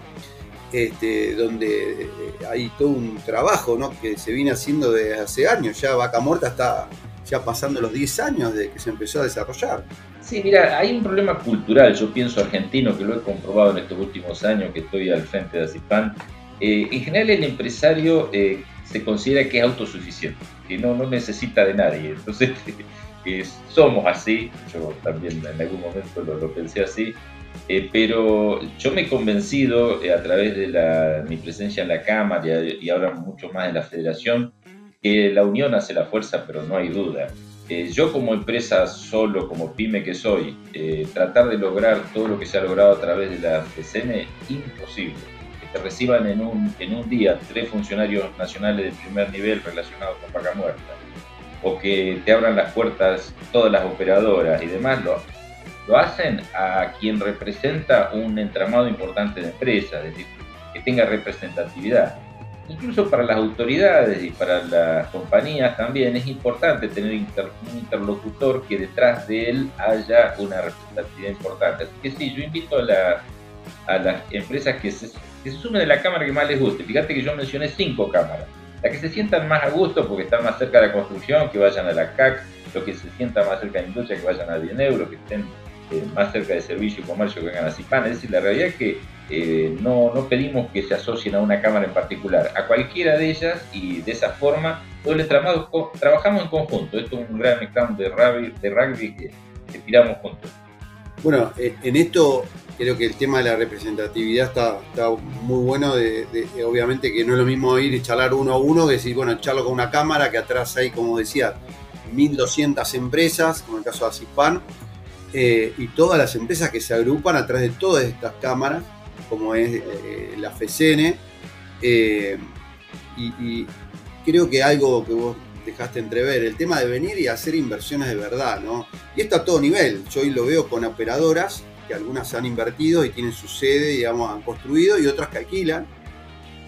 B: este, donde eh, hay todo un trabajo, ¿no? Que se viene haciendo desde hace años. Ya Vaca Muerta está ya pasando los 10 años de que se empezó a desarrollar.
E: Sí, mira, hay un problema cultural, yo pienso argentino, que lo he comprobado en estos últimos años que estoy al frente de ACIPAN. Eh, en general el empresario eh, se considera que es autosuficiente, que no, no necesita de nadie. Entonces, <laughs> eh, somos así, yo también en algún momento lo, pensé así, pero yo me he convencido a través de la, mi presencia en la Cámara y ahora mucho más en la Federación, que la unión hace la fuerza, pero no hay duda. Eh, yo como empresa solo, como pyme que soy, eh, tratar de lograr todo lo que se ha logrado a través de la PCN, imposible. Que te reciban en un, en un día tres funcionarios nacionales de primer nivel relacionados con Vaca Muerta, o que te abran las puertas todas las operadoras y demás, lo, lo hacen a quien representa un entramado importante de empresas, es decir, que tenga representatividad incluso para las autoridades y para las compañías también es importante tener un interlocutor que detrás de él haya una representatividad importante. Así que sí, yo invito a, a las empresas que se, sumen a la cámara que más les guste. Fíjate que yo mencioné cinco cámaras. Las que se sientan más a gusto porque están más cerca de la construcción, que vayan a la CAC, los que se sientan más cerca de la industria, que vayan a Bieneuro, que estén eh, más cerca de servicio y comercio que vengan a CIPAN. Es decir, la realidad es que eh, no, no, pedimos que se asocien a una cámara en particular, a cualquiera de ellas y de esa forma todo el trabajamos en conjunto. Esto es un gran camp de rugby, rugby que, tiramos juntos.
B: Bueno, eh, en esto creo que el tema de la representatividad está, está muy bueno, de, obviamente que no es lo mismo ir y charlar uno a uno que decir, bueno, charlo con una cámara que atrás hay, como decía, 1.200 empresas, como el caso de Asispan, eh, y todas las empresas que se agrupan atrás de todas estas cámaras como es eh, la FECN. Eh, y, creo que algo que vos dejaste entrever, el tema de venir y hacer inversiones de verdad, ¿no? Y esto a todo nivel. Yo hoy lo veo con operadoras, que algunas han invertido y tienen su sede, digamos, han construido, y otras que alquilan.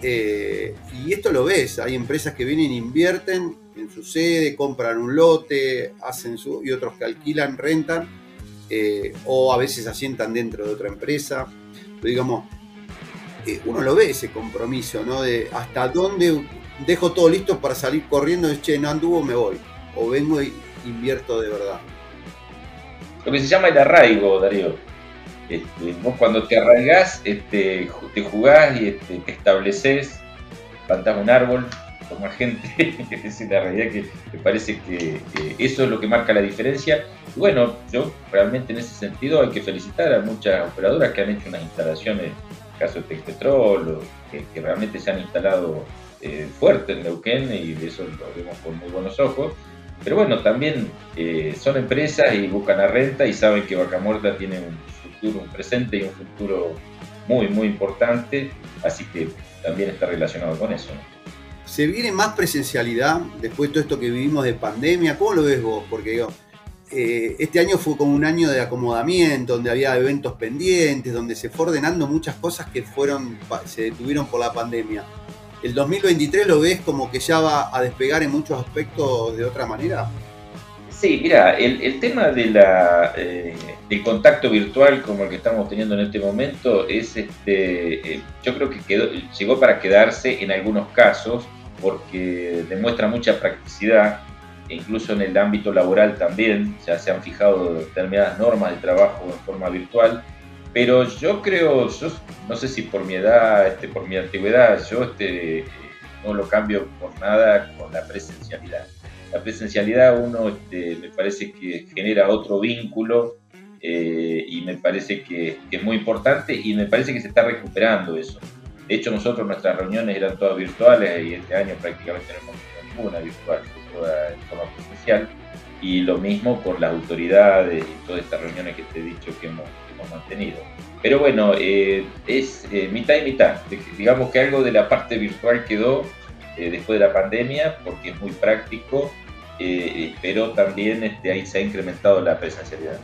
B: Y esto lo ves, hay empresas que vienen e invierten en su sede, compran un lote, hacen su, y otros que alquilan, rentan, o a veces asientan dentro de otra empresa digamos, eh, uno lo ve ese compromiso, ¿no? De hasta dónde dejo todo listo para salir corriendo, es che, no anduvo, me voy. O vengo y invierto de verdad.
E: Lo que se llama el arraigo, Darío. Este, vos cuando te arraigás, este, te jugás y este, te estableces, plantás un árbol, como gente, <laughs> es la realidad que me parece que, eso es lo que marca la diferencia. Y bueno, yo realmente en ese sentido hay que felicitar a muchas operadoras que han hecho unas instalaciones, el caso de Texpetrol, que, que realmente se han instalado eh, fuerte en Neuquén y de eso lo vemos con muy buenos ojos. Pero bueno, también eh, son empresas y buscan la renta y saben que Vaca Muerta tiene un futuro, un presente y un futuro muy, muy importante, así que también está relacionado con eso.
B: ¿Se viene más presencialidad después de todo esto que vivimos de pandemia? ¿Cómo lo ves vos? Porque digo, eh, este año fue como un año de acomodamiento, donde había eventos pendientes, donde se fue ordenando muchas cosas que fueron, se detuvieron por la pandemia. ¿El 2023 lo ves como que ya va a despegar en muchos aspectos de otra manera?
E: Sí, mira, el, tema eh, del contacto virtual como el que estamos teniendo en este momento es, este, eh, yo creo que quedó, llegó para quedarse en algunos casos porque demuestra mucha practicidad, e incluso en el ámbito laboral también, ya se han fijado determinadas normas de trabajo en forma virtual, pero yo creo, yo no sé si por mi edad, este, por mi antigüedad, yo este, no lo cambio por nada con la presencialidad. La presencialidad uno este, me parece que genera otro vínculo eh, y me parece que, que, es muy importante y me parece que se está recuperando eso. De hecho, nosotros nuestras reuniones eran todas virtuales y este año prácticamente no hemos tenido ninguna virtual, toda en forma presencial. Y lo mismo por las autoridades y todas estas reuniones que te he dicho que hemos, mantenido. Pero bueno, eh, es eh, mitad y mitad. Digamos que algo de la parte virtual quedó eh, después de la pandemia porque es muy práctico pero también este, ahí se ha incrementado la presencialidad.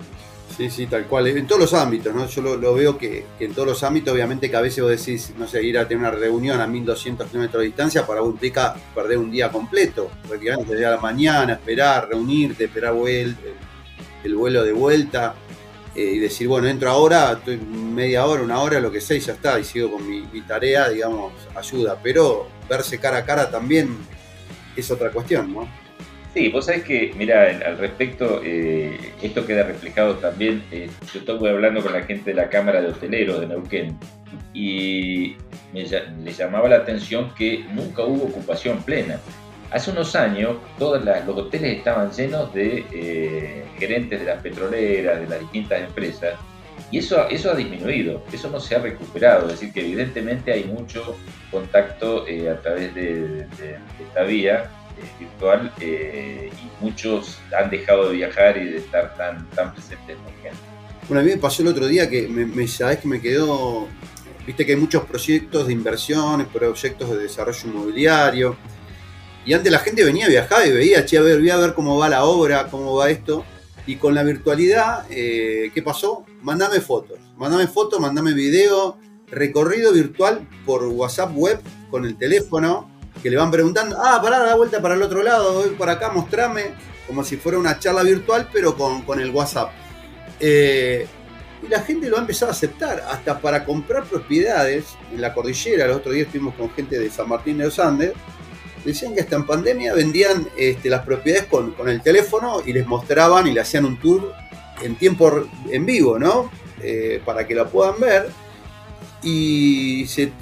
B: Sí, sí, tal cual. En todos los ámbitos, ¿no? Yo lo, veo que, en todos los ámbitos, obviamente que a veces vos decís, no sé, ir a tener una reunión a 1200 kilómetros de distancia para vos implica perder un día completo. Llegar a la mañana, esperar, reunirte, esperar el, el vuelo de vuelta eh, y decir, bueno, entro ahora, estoy media hora, una hora, lo que sea, y ya está, y sigo con mi tarea, digamos, ayuda. Pero verse cara a cara también es otra cuestión, ¿no?
E: Sí, vos sabés que, mira, al respecto, eh, esto queda reflejado también. Eh, yo estuve hablando con la gente de la Cámara de Hoteleros de Neuquén y me, les llamaba la atención que nunca hubo ocupación plena. Hace unos años todos los hoteles estaban llenos de eh, gerentes de las petroleras, de las distintas empresas, y eso, eso ha disminuido, eso no se ha recuperado, es decir, que evidentemente hay mucho contacto a través de esta vía virtual eh, y muchos han dejado de viajar y de estar tan, tan presentes en
B: Bueno, a mí me pasó el otro día que me, sabes que me quedó, viste que hay muchos proyectos de inversiones, proyectos de desarrollo inmobiliario, y antes la gente venía a viajar y veía, che, ver, voy a ver cómo va la obra, cómo va esto, y con la virtualidad, eh, ¿qué pasó? Mandame fotos, mandame fotos, mandame video, recorrido virtual por WhatsApp web con el teléfono, que le van preguntando, ah, pará, da vuelta para el otro lado, voy por acá, mostrame, como si fuera una charla virtual, pero con, el WhatsApp. Eh, y la gente lo ha empezado a aceptar, hasta para comprar propiedades en la cordillera. El otro día estuvimos con gente de San Martín de los Andes. Decían que hasta en pandemia vendían este, las propiedades con, el teléfono y les mostraban y le hacían un tour en tiempo en vivo, ¿no? Eh, para que lo puedan ver y se,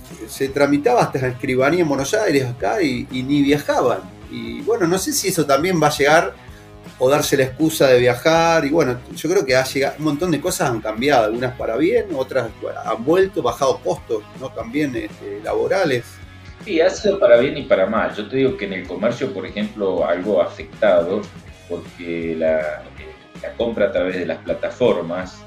B: tramitaba hasta la escribanía en Buenos Aires acá y, ni viajaban. Y bueno, no sé si eso también va a llegar o darse la excusa de viajar. Y bueno, yo creo que ha llegado, un montón de cosas han cambiado, algunas para bien, otras han vuelto, bajado costos, ¿no? También este, laborales.
E: Sí, ha sido para bien y para mal. Yo te digo que en el comercio, por ejemplo, algo afectado, porque la, eh, la compra a través de las plataformas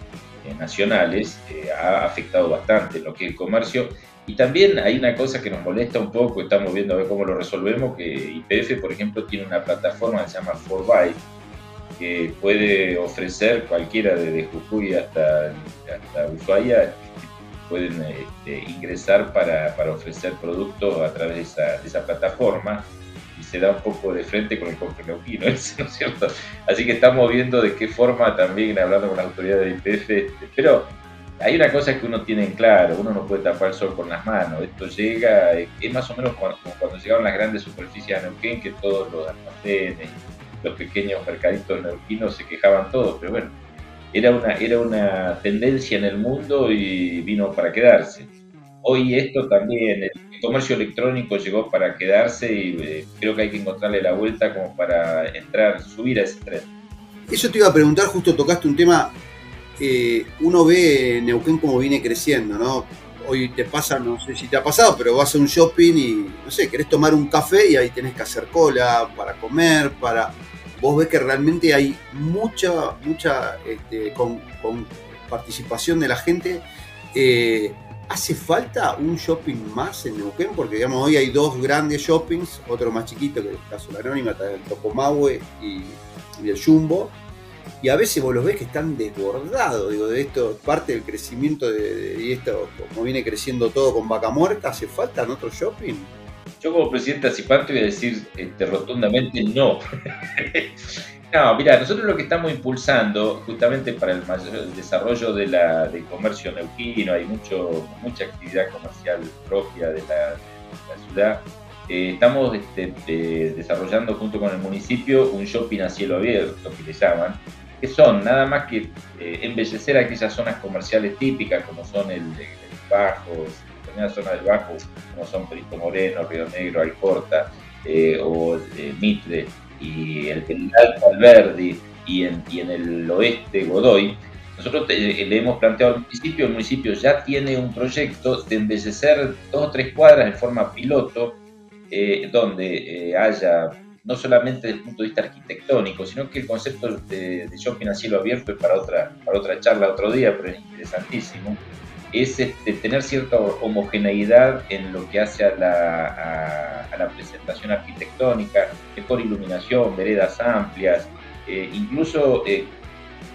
E: nacionales eh, ha afectado bastante lo que es el comercio. Y también hay una cosa que nos molesta un poco, estamos viendo a ver cómo lo resolvemos, que IPF, por ejemplo, tiene una plataforma que se llama 4 que puede ofrecer cualquiera desde Jujuy hasta, hasta Ushuaia, pueden este, ingresar para, para, ofrecer productos a través de esa plataforma se da un poco de frente con el neuquino, <laughs> ¿no es cierto? Así que estamos viendo de qué forma también, hablando con las autoridades de IPF, pero hay una cosa que uno tiene en claro, uno no puede tapar el sol con las manos, esto llega, es más o menos como cuando llegaron las grandes superficies a Neuquén, que todos los almacenes, los pequeños mercaditos neuquinos se quejaban todos, pero bueno, era una, era una tendencia en el mundo y vino para quedarse. Hoy esto también, el comercio electrónico llegó para quedarse y eh, creo que hay que encontrarle la vuelta como para entrar, subir a ese tren.
B: Eso te iba a preguntar, justo tocaste un tema, eh, uno ve Neuquén como viene creciendo, ¿no? Hoy te pasa, no sé si te ha pasado, pero vas a un shopping y, no sé, querés tomar un café y ahí tenés que hacer cola para comer, para... Vos ves que realmente hay mucha, mucha este, con, participación de la gente. Eh, ¿Hace falta un shopping más en Neuquén? Porque digamos, hoy hay dos grandes shoppings, otro más chiquito que el caso de la Anónima, el Topomahue y, el Jumbo. Y a veces vos los ves que están desbordados, digo, de esto, parte del crecimiento de, esto, como viene creciendo todo con vaca muerta, ¿hace falta en otro shopping?
E: Yo como presidente Acipante voy a decir este, rotundamente no. No, mira, nosotros lo que estamos impulsando justamente para el, mayor, desarrollo de la, del comercio neuquino, hay mucho, mucha actividad comercial propia de la, ciudad. Eh, estamos este, desarrollando junto con el municipio un shopping a cielo abierto, que le llaman, que son nada más que eh, embellecer aquellas zonas comerciales típicas, como son el, Bajo, determinadas zonas del Bajo, como son Perito Moreno, Río Negro, Alcorta eh, o Mitre y el, Alto Alberdi y en, y en el oeste Godoy, nosotros le hemos planteado al municipio, el municipio ya tiene un proyecto de embellecer dos o tres cuadras en forma piloto, eh, donde eh, haya, no solamente desde el punto de vista arquitectónico, sino que el concepto de, shopping a cielo abierto es para otra, para otra charla otro día, pero es interesantísimo. Es este, tener cierta homogeneidad en lo que hace a la, a, la presentación arquitectónica, mejor iluminación, veredas amplias, eh, incluso eh,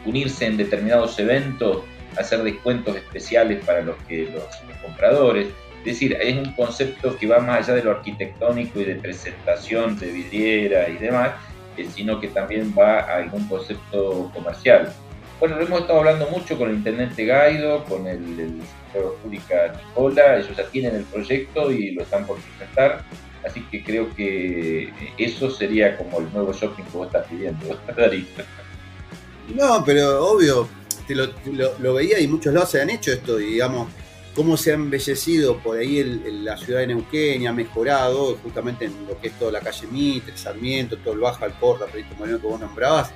E: unirse en determinados eventos, hacer descuentos especiales para los, que, los, compradores. Es decir, es un concepto que va más allá de lo arquitectónico y de presentación de vidriera y demás, eh, sino que también va a algún concepto comercial. Bueno, hemos estado hablando mucho con el intendente Gaido, con el, el sector pública Nicola, ellos ya tienen el proyecto y lo están por presentar, así que creo que eso sería como el nuevo shopping que vos estás pidiendo, <laughs>
B: No, pero obvio, te lo, veía y muchos lados se han hecho esto, digamos, cómo se ha embellecido por ahí la ciudad de Neuquén y ha mejorado justamente en lo que es toda la calle Mitre, Sarmiento, todo el Baja, el Porta, Proyecto Moreno que vos nombrabas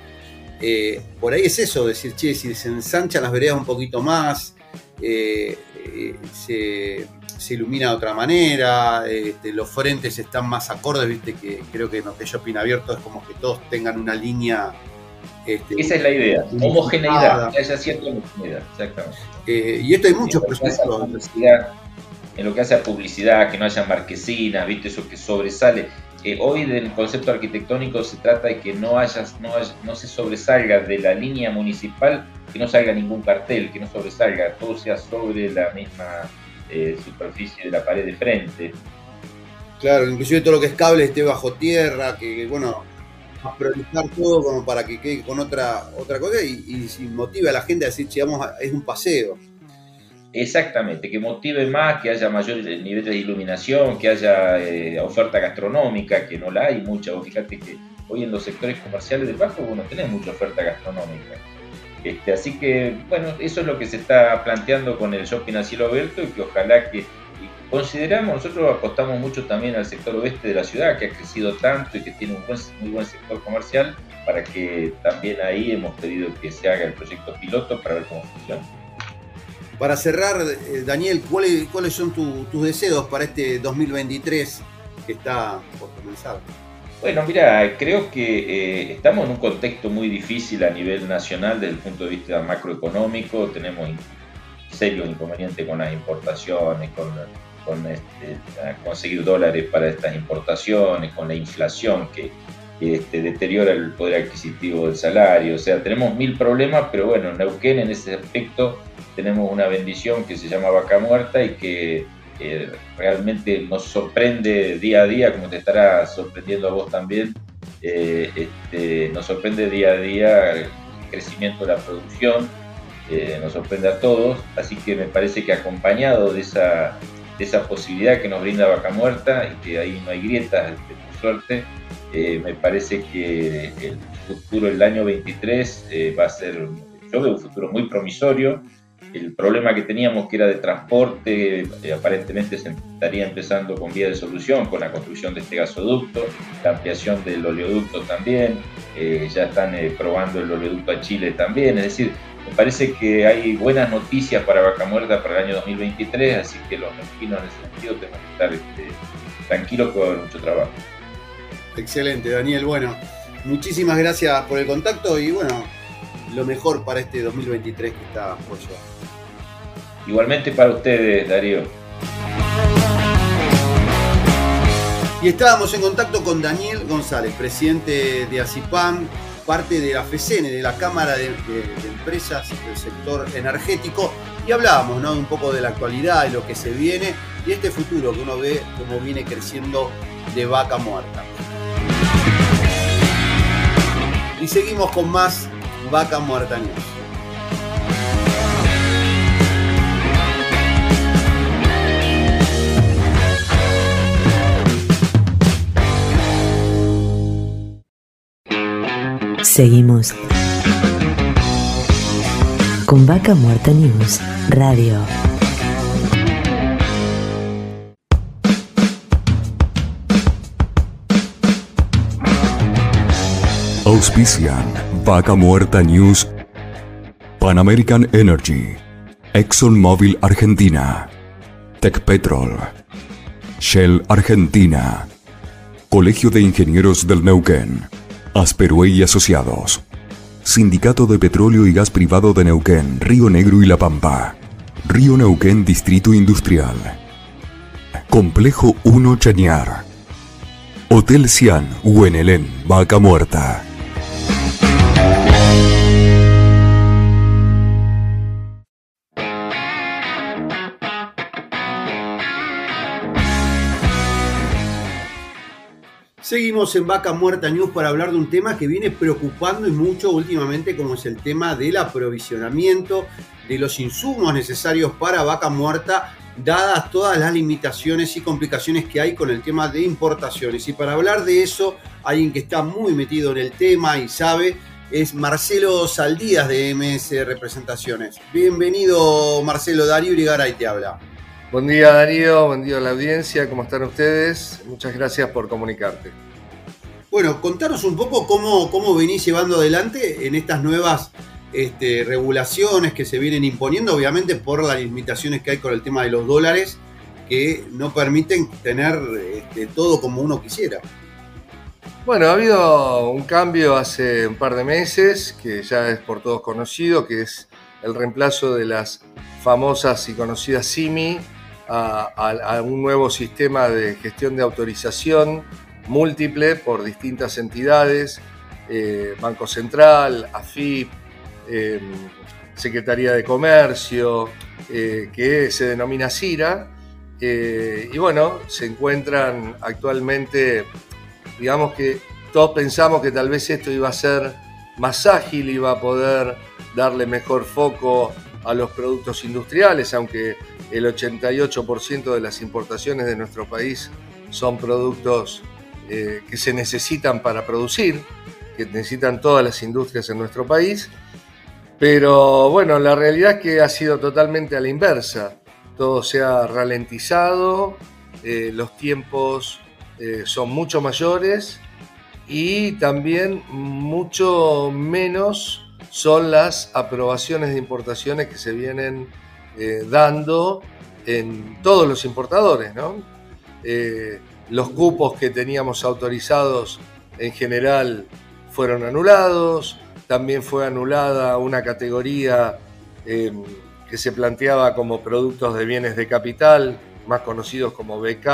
B: eh, por ahí es eso, decir, che, si se ensanchan las veredas un poquito más, eh, eh, se, ilumina de otra manera, este, los frentes están más acordes, viste, que creo que en lo que Shopping Abierto es como que todos tengan una línea.
E: Este, Esa es la idea, homogeneidad, que haya cierta homogeneidad, exactamente.
B: y esto hay muchos proyectos.
E: En lo que hace a publicidad, que no haya marquesinas, viste, eso que sobresale hoy del concepto arquitectónico se trata de que no, haya, no, no se sobresalga de la línea municipal, que no salga ningún cartel, que no sobresalga, todo sea sobre la misma eh, superficie de la pared de frente.
B: Claro, inclusive todo lo que es cable esté bajo tierra, que, bueno, priorizar todo como para que quede con otra, otra cosa y, y motive a la gente a decir, che, es un paseo.
E: Exactamente, que motive más, que haya mayores niveles de iluminación, que haya eh, oferta gastronómica, que no la hay mucha. Vos fíjate que hoy en los sectores comerciales de Bajo vos no tenés mucha oferta gastronómica. Este, así que, bueno, eso es lo que se está planteando con el shopping a cielo abierto y que ojalá que consideramos, nosotros apostamos mucho también al sector oeste de la ciudad, que ha crecido tanto y que tiene un muy buen sector comercial, para que también ahí hemos pedido que se haga el proyecto piloto para ver cómo funciona.
B: Para cerrar, eh, Daniel, ¿cuáles, son tus deseos para este 2023 que está por comenzar?
E: Bueno, mira, creo que eh, estamos en un contexto muy difícil a nivel nacional desde el punto de vista macroeconómico. Tenemos serios inconvenientes con las importaciones, con, este, conseguir dólares para estas importaciones, con la inflación que, este, deteriora el poder adquisitivo del salario. O sea, tenemos mil problemas, pero bueno, Neuquén en ese aspecto tenemos una bendición que se llama vaca muerta y que realmente nos sorprende día a día, como te estará sorprendiendo a vos también. Eh, este, nos sorprende día a día el crecimiento de la producción, eh, nos sorprende a todos, así que me parece que acompañado de esa, de esa posibilidad que nos brinda Vaca Muerta y que ahí no hay grietas, por suerte, eh, me parece que el futuro, el año 23, va a ser, yo veo un futuro muy promisorio, el problema que teníamos, que era de transporte, eh, aparentemente se estaría empezando con vía de solución, con la construcción de este gasoducto, la ampliación del oleoducto también, eh, ya están eh, probando el oleoducto a Chile también, es decir, me parece que hay buenas noticias para Vaca Muerta para el año 2023, así que los mexicanos en ese sentido tenemos que estar este, tranquilos que va a haber mucho trabajo.
B: Excelente, Daniel. Bueno, muchísimas gracias por el contacto y bueno, lo mejor para este 2023 que está por llegar.
E: Igualmente para ustedes, Darío.
B: Y estábamos en contacto con Daniel González, presidente de ACIPAM, parte de la FECENE, de la Cámara de, Empresas del Sector Energético, y hablábamos ¿no? un poco de la actualidad, y lo que se viene y este futuro que uno ve cómo viene creciendo de vaca muerta. Y seguimos con más Vaca Muerta News.
D: Seguimos con Vaca Muerta News Radio.
A: Auspician Vaca Muerta News, Pan American Energy, ExxonMobil Argentina, Petrol, Shell Argentina, Colegio de Ingenieros del Neuquén, Asperue y Asociados, Sindicato de Petróleo y Gas Privado de Neuquén, Río Negro y La Pampa, Río Neuquén Distrito Industrial. Complejo 1 Chañar. Hotel Cian, Huenelén, Vaca Muerta.
B: Seguimos en Vaca Muerta News para hablar de un tema que viene preocupando y mucho últimamente, como es el tema del aprovisionamiento de los insumos necesarios para Vaca Muerta, dadas todas las limitaciones y complicaciones que hay con el tema de importaciones. Y para hablar de eso, alguien que está muy metido en el tema y sabe, es Marcelo Saldías de MS Representaciones. Bienvenido, Marcelo. Darío Urigaray te habla.
F: Buen día Darío, buen día a la audiencia, ¿cómo están ustedes? Muchas gracias por comunicarte.
B: Bueno, contanos un poco cómo, cómo venís llevando adelante en estas nuevas este, regulaciones que se vienen imponiendo, obviamente por las limitaciones que hay con el tema de los dólares, que no permiten tener este, todo como uno quisiera.
F: Bueno, ha habido un cambio hace un par de meses, que ya es por todos conocido, que es el reemplazo de las famosas y conocidas SIMI a, un nuevo sistema de gestión de autorización múltiple por distintas entidades, eh, Banco Central, AFIP, em, Secretaría de Comercio, eh, que se denomina CIRA. Eh, y bueno, se encuentran actualmente, digamos que todos pensamos que tal vez esto iba a ser más ágil, iba a poder darle mejor foco a los productos industriales, aunque el 88% de las importaciones de nuestro país son productos eh, que se necesitan para producir, que necesitan todas las industrias en nuestro país. Pero bueno, la realidad es que ha sido totalmente a la inversa. Todo se ha ralentizado, eh, los tiempos eh, son mucho mayores y también mucho menos son las aprobaciones de importaciones que se vienen eh, dando en todos los importadores. Los cupos que teníamos autorizados en general fueron anulados, también fue anulada una categoría em, que se planteaba como productos de bienes de capital, más conocidos como BK,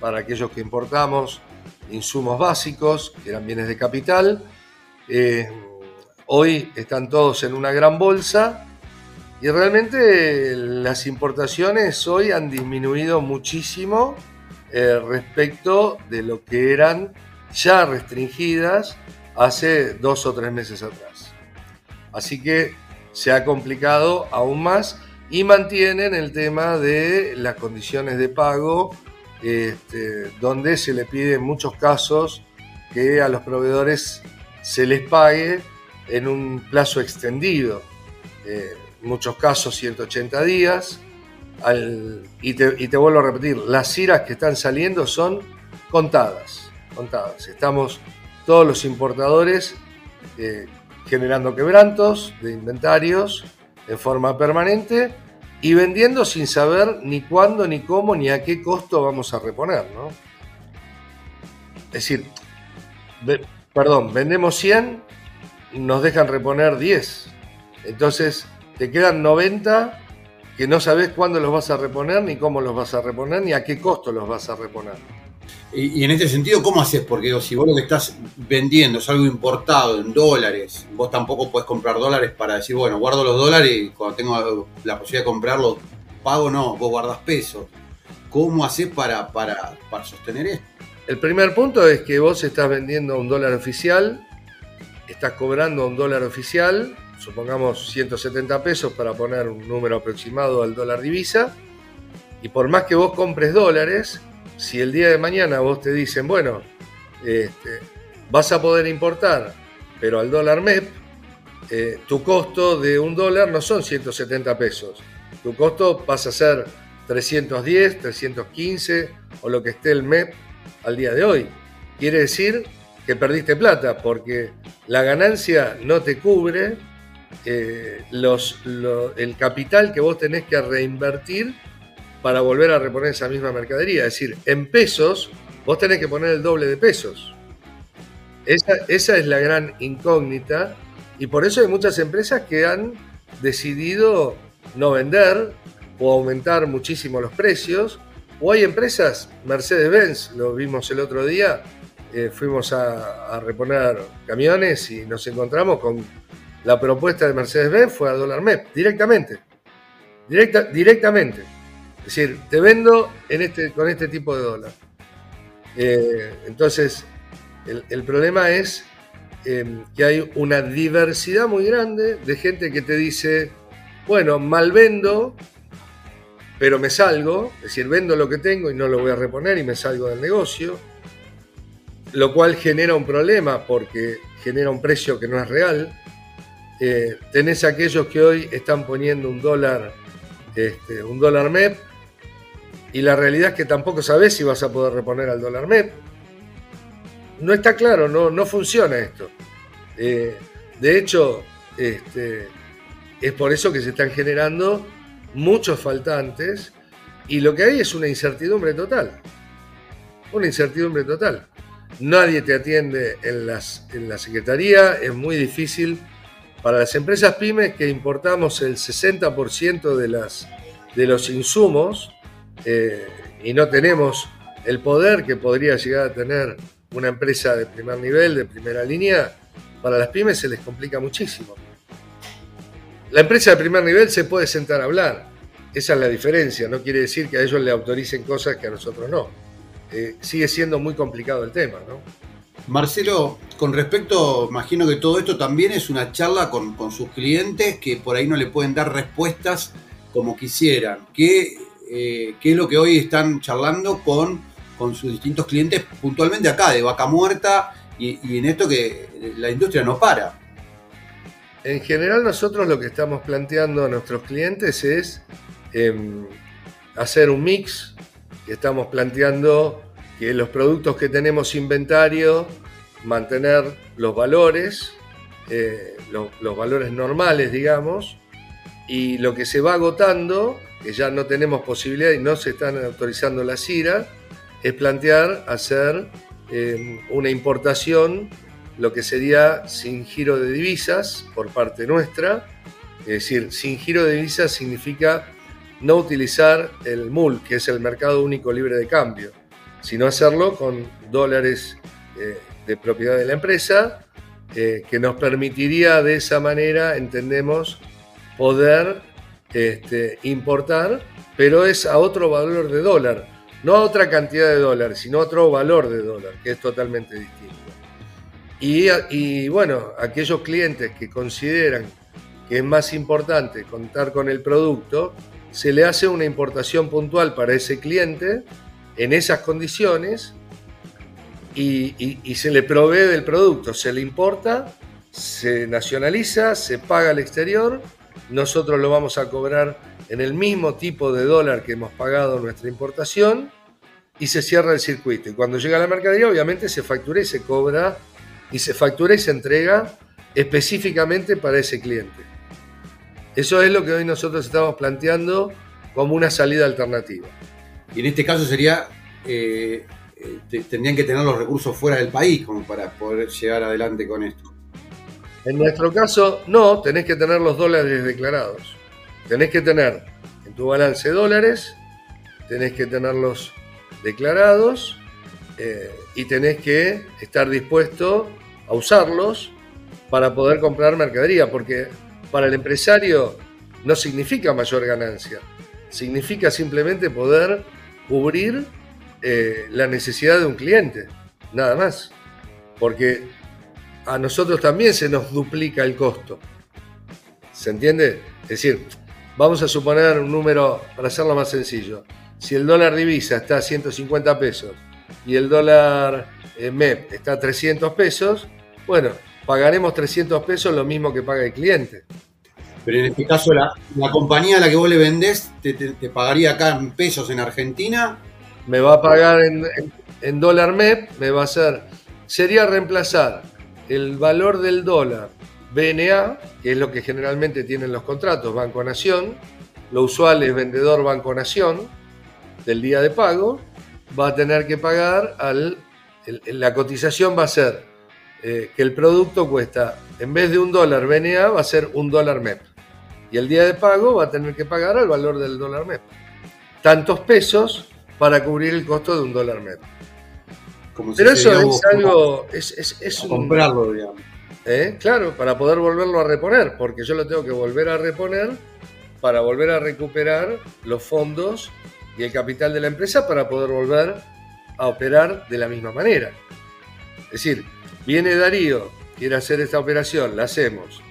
F: para aquellos que importamos insumos básicos, que eran bienes de capital. Eh, Hoy están todos en una gran bolsa y realmente las importaciones hoy han disminuido muchísimo eh, respecto de lo que eran ya restringidas hace dos o tres meses atrás. Así que se ha complicado aún más y mantienen el tema de las condiciones de pago, este, donde se le pide en muchos casos que a los proveedores se les pague en un plazo extendido, eh, en muchos casos 180 días. y, te, vuelvo a repetir, las iras que están saliendo son contadas, contadas. Estamos todos los importadores eh, generando quebrantos de inventarios en forma permanente y vendiendo sin saber ni cuándo, ni cómo, ni a qué costo vamos a reponer. Es decir, perdón, vendemos 100 nos dejan reponer 10. Entonces te quedan 90 que no sabes cuándo los vas a reponer, ni cómo los vas a reponer, ni a qué costo los vas a reponer.
B: Y, en este sentido, ¿cómo haces? Porque si vos lo que estás vendiendo es algo importado en dólares, vos tampoco puedes comprar dólares para decir, bueno, guardo los dólares y cuando tengo la posibilidad de comprarlos, pago, no, vos guardas pesos. ¿Cómo haces para, para, para sostener esto?
F: El primer punto es que vos estás vendiendo un dólar oficial estás cobrando un dólar oficial, supongamos 170 pesos para poner un número aproximado al dólar divisa, y por más que vos compres dólares, si el día de mañana vos te dicen, bueno, este, vas a poder importar, pero al dólar MEP, eh, tu costo de un dólar no son 170 pesos, tu costo pasa a ser 310, 315 o lo que esté el MEP al día de hoy. Quiere decir que perdiste plata, porque la ganancia no te cubre eh, el capital que vos tenés que reinvertir para volver a reponer esa misma mercadería. Es decir, en pesos, vos tenés que poner el doble de pesos. Esa, esa es la gran incógnita y por eso hay muchas empresas que han decidido no vender o aumentar muchísimo los precios, o hay empresas, Mercedes-Benz, lo vimos el otro día, eh, fuimos a, reponer camiones y nos encontramos con la propuesta de Mercedes-Benz fue a dólar MEP, directamente. Directa, directamente. Es decir, te vendo en este, con este tipo de dólar. Eh, entonces, el, problema es em, que hay una diversidad muy grande de gente que te dice, bueno, mal vendo, pero me salgo, es decir, vendo lo que tengo y no lo voy a reponer y me salgo del negocio, lo cual genera un problema porque genera un precio que no es real. Eh, tenés aquellos que hoy están poniendo un dólar, este, un dólar MEP, y la realidad es que tampoco sabés si vas a poder reponer al dólar MEP. No está claro, no, no funciona esto. Eh, de hecho, este, es por eso que se están generando muchos faltantes y lo que hay es una incertidumbre total. Una incertidumbre total. Nadie te atiende en, las, en la Secretaría, es muy difícil para las empresas pymes que importamos el 60% de, las, de los insumos eh, y no tenemos el poder que podría llegar a tener una empresa de primer nivel, de primera línea, para las pymes se les complica muchísimo. La empresa de primer nivel se puede sentar a hablar. Esa es la diferencia. No quiere decir que a ellos le autoricen cosas que a nosotros no. Eh, sigue siendo muy complicado el tema, ¿no?
B: Marcelo, con respecto, imagino que todo esto también es una charla con, sus clientes que por ahí no le pueden dar respuestas como quisieran. ¿Qué, eh, qué es lo que hoy están charlando con, con sus distintos clientes puntualmente acá, de vaca muerta, y, en esto que la industria no para?
F: En general nosotros lo que estamos planteando a nuestros clientes es em, hacer un mix, estamos planteando que los productos que tenemos inventario, mantener los valores, eh, los, valores normales, digamos, y lo que se va agotando, que ya no tenemos posibilidad y no se están autorizando la CIRA, es plantear hacer em, una importación lo que sería sin giro de divisas por parte nuestra. Es decir, sin giro de divisas significa no utilizar el MUL, que es el mercado único libre de cambio, sino hacerlo con dólares eh, de propiedad de la empresa, eh, que nos permitiría de esa manera, entendemos, poder este, importar, pero es a otro valor de dólar, no a otra cantidad de dólar, sino a otro valor de dólar, que es totalmente distinto. Y, bueno, aquellos clientes que consideran que es más importante contar con el producto, se le hace una importación puntual para ese cliente en esas condiciones y, y, se le provee del producto, se le importa, se nacionaliza, se paga al exterior, nosotros lo vamos a cobrar en el mismo tipo de dólar que hemos pagado nuestra importación y se cierra el circuito. Y cuando llega la mercadería, obviamente se factura y se cobra y se factura y se entrega específicamente para ese cliente. Eso es lo que hoy nosotros estamos planteando como una salida alternativa.
B: Y en este caso sería, eh, eh, tendrían que tener los recursos fuera del país como para poder llegar adelante con esto.
F: En nuestro caso, no, tenés que tener los dólares declarados. Tenés que tener en tu balance dólares, tenés que tenerlos declarados eh, y tenés que estar dispuesto a usarlos para poder comprar mercadería, porque para el empresario no significa mayor ganancia, significa simplemente poder cubrir eh, la necesidad de un cliente, nada más, porque a nosotros también se nos duplica el costo. ¿Se entiende? Es decir, vamos a suponer un número para hacerlo más sencillo. Si el dólar divisa está a 150 pesos y el dólar eh, MEP está a 300 pesos, bueno, pagaremos 300 pesos lo mismo que paga el cliente.
B: Pero en este caso, la, compañía a la que vos le vendés te, pagaría acá en pesos en Argentina.
F: Me va a pagar en, dólar MEP, me va a hacer. Sería reemplazar el valor del dólar BNA, que es lo que generalmente tienen los contratos Banco Nación. Lo usual es vendedor Banco Nación del día de pago. Va a tener que pagar al. la cotización va a ser eh, que el producto cuesta, en vez de un dólar BNA, va a ser un dólar MEP. y el día de pago va a tener que pagar al valor del dólar MEP. Tantos pesos para cubrir el costo de un dólar MEP. Pero eso es algo. Es,
B: comprarlo, digamos.
F: ¿Eh? Claro, para poder volverlo a reponer, porque yo lo tengo que volver a reponer para volver a recuperar los fondos y el capital de la empresa para poder volver a operar de la misma manera. Es decir, viene Darío, quiere hacer esta operación, la hacemos.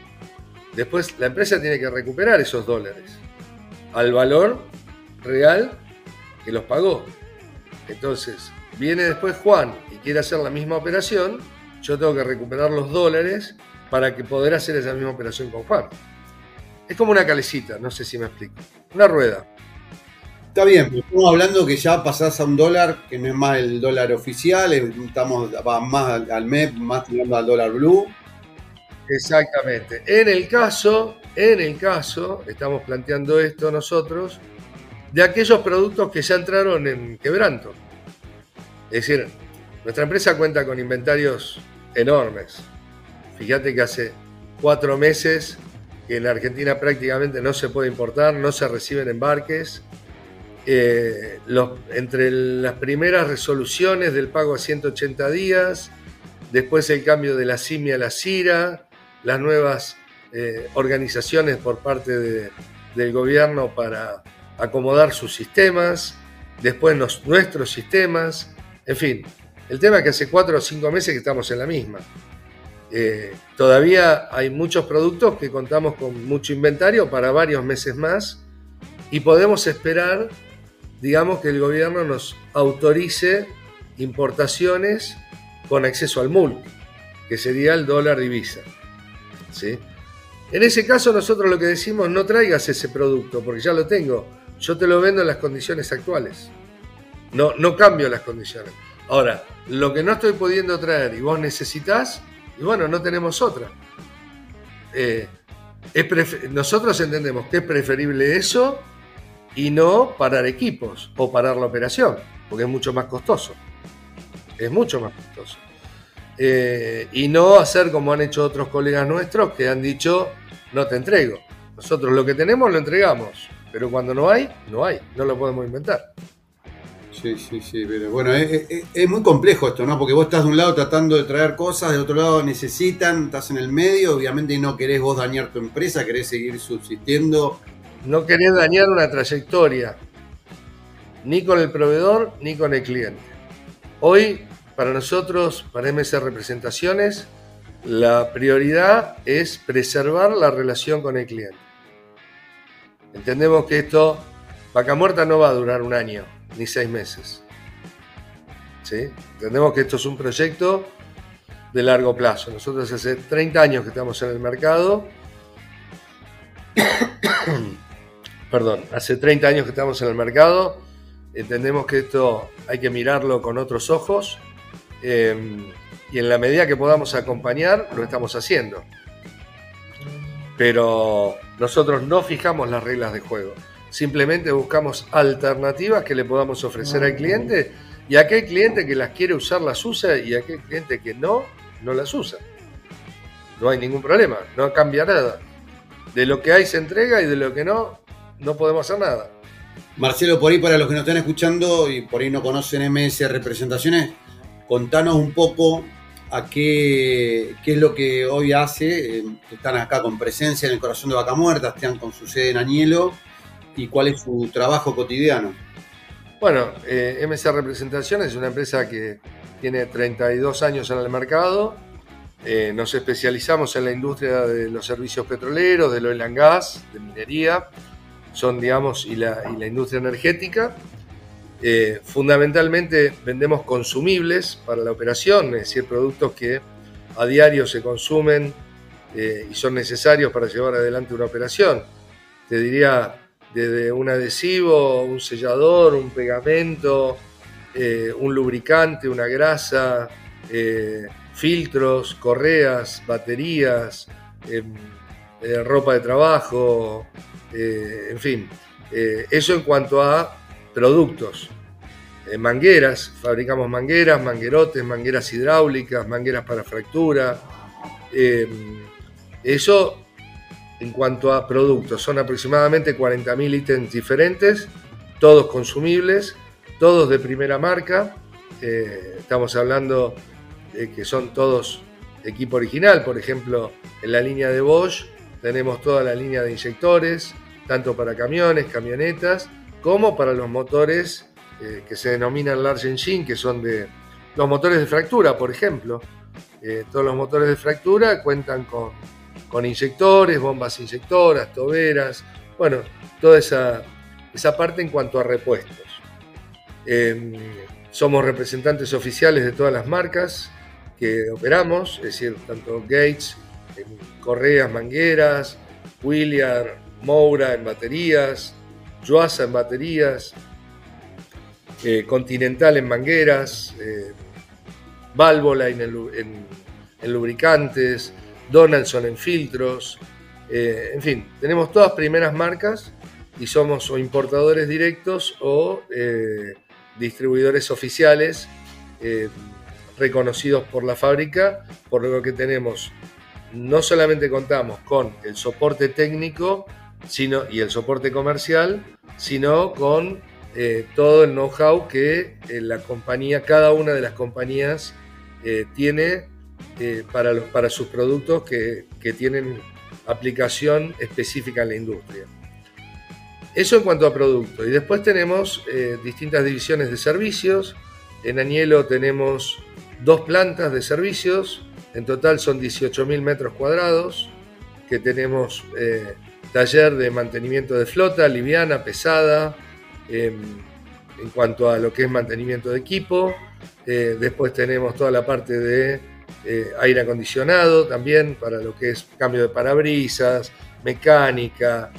F: Después la empresa tiene que recuperar esos dólares al valor real que los pagó. Entonces, viene después Juan y quiere hacer la misma operación, yo tengo que recuperar los dólares para que poder hacer esa misma operación con Juan. Es como una calecita, no sé si me explico. Una rueda.
B: Está bien, estamos hablando que ya pasás a un dólar, que no es más el dólar oficial, estamos más al MEP, más tirando al dólar blue.
F: Exactamente. En el caso, en el caso, estamos planteando esto nosotros, de aquellos productos que ya entraron en quebranto. Es decir, nuestra empresa cuenta con inventarios enormes. Fíjate que hace cuatro meses que en Argentina prácticamente no se puede importar, no se reciben embarques. Eh, entre las primeras resoluciones del pago a 180 días, después el cambio de la CIMI a la CIRA, las nuevas eh, organizaciones por parte del gobierno para acomodar sus sistemas, después nuestros sistemas, en fin, el tema es que hace cuatro o cinco meses que estamos en la misma. Eh, todavía hay muchos productos que contamos con mucho inventario para varios meses más y podemos esperar, digamos, que el gobierno nos autorice importaciones con acceso al MUL, que sería el dólar divisa. ¿sí? En ese caso nosotros lo que decimos, no traigas ese producto, porque ya lo tengo, yo te lo vendo en las condiciones actuales. No, no cambio las condiciones. Ahora, lo que no estoy pudiendo traer y vos necesitas, y bueno, no tenemos otra. Eh, nosotros entendemos que es preferible eso y no parar equipos o parar la operación, porque es mucho más costoso. Es mucho más costoso. Eh, y no hacer como han hecho otros colegas nuestros que han dicho, no te entrego. Nosotros lo que tenemos lo entregamos, pero cuando no hay, no hay, no lo podemos inventar.
B: Sí, sí, sí, pero bueno, es, muy complejo esto, ¿no? Porque vos estás de un lado tratando de traer cosas, de otro lado necesitan, estás en el medio, obviamente no querés vos dañar tu empresa, querés seguir subsistiendo.
F: No querés dañar una trayectoria, ni con el proveedor, ni con el cliente. Hoy, para nosotros, para MS Representaciones, la prioridad es preservar la relación con el cliente. Entendemos que esto, vaca muerta no va a durar un año ni seis meses. ¿Sí? Entendemos que esto es un proyecto de largo plazo. Nosotros hace 30 años que estamos en el mercado. <coughs> Perdón, hace 30 años que estamos en el mercado. Entendemos que esto hay que mirarlo con otros ojos. Em, y en la medida que podamos acompañar, lo estamos haciendo. Pero nosotros no fijamos las reglas de juego. Simplemente buscamos alternativas que le podamos ofrecer al cliente y aquel cliente que las quiere usar las usa y aquel cliente que no, no las usa. No hay ningún problema, no cambia nada. De lo que hay se entrega y de lo que no, no podemos hacer nada.
B: Marcelo, por ahí para los que nos están escuchando y por ahí no conocen MS Representaciones, contanos un poco a qué, qué es lo que hoy hace. Eh, están acá con presencia en el corazón de Vaca Muerta, están con su sede en Añelo y cuál es su trabajo cotidiano.
F: Bueno, eh, MC Representaciones es una empresa que tiene 32 años en el mercado. Eh, nos especializamos en la industria de los servicios petroleros, del oil and gas, de minería, son, digamos, y la, industria energética. Eh, fundamentalmente vendemos consumibles para la operación, es decir, productos que a diario se consumen y son necesarios para llevar adelante una operación. Te diría desde un adhesivo, un sellador, un pegamento, eh, un lubricante, una grasa, eh, filtros, correas, baterías, em, eh, ropa de trabajo, en fin. eso en cuanto a productos. mangueras, fabricamos mangueras, manguerotes, mangueras hidráulicas, mangueras para fractura. Em, eso en cuanto a productos. Son aproximadamente 40.000 ítems diferentes, todos consumibles, todos de primera marca. Eh, estamos hablando de que son todos equipo original, por ejemplo, en la línea de Bosch tenemos toda la línea de inyectores, tanto para camiones, camionetas, como para los motores eh, que se denominan large engine, que son de los motores de fractura, por ejemplo. Eh, todos los motores de fractura cuentan con, con, inyectores, bombas inyectoras, toberas, bueno, toda esa, esa parte en cuanto a repuestos. Em, somos representantes oficiales de todas las marcas que operamos, es decir, tanto Gates en correas, mangueras, Williard, Moura en baterías, Yuasa en baterías, eh, Continental en mangueras, eh, Válvola en, lubricantes, Donaldson en filtros, eh, en fin, tenemos todas primeras marcas y somos o importadores directos o distribuidores oficiales reconocidos por la fábrica, por lo que tenemos, no solamente contamos con el soporte técnico sino, y el soporte comercial, sino con eh, todo el know-how que eh, la compañía, cada una de las compañías eh, para, los, para sus productos que, que tienen aplicación específica en la industria. Eso en cuanto a productos. Y después tenemos distintas divisiones de servicios. En Añelo tenemos dos plantas de servicios, en total son 18.000 metros cuadrados, que tenemos eh, taller de mantenimiento de flota, liviana, pesada, em, en cuanto a lo que es mantenimiento de equipo. Eh, después tenemos toda la parte de eh, aire acondicionado también para lo que es cambio de parabrisas, mecánica,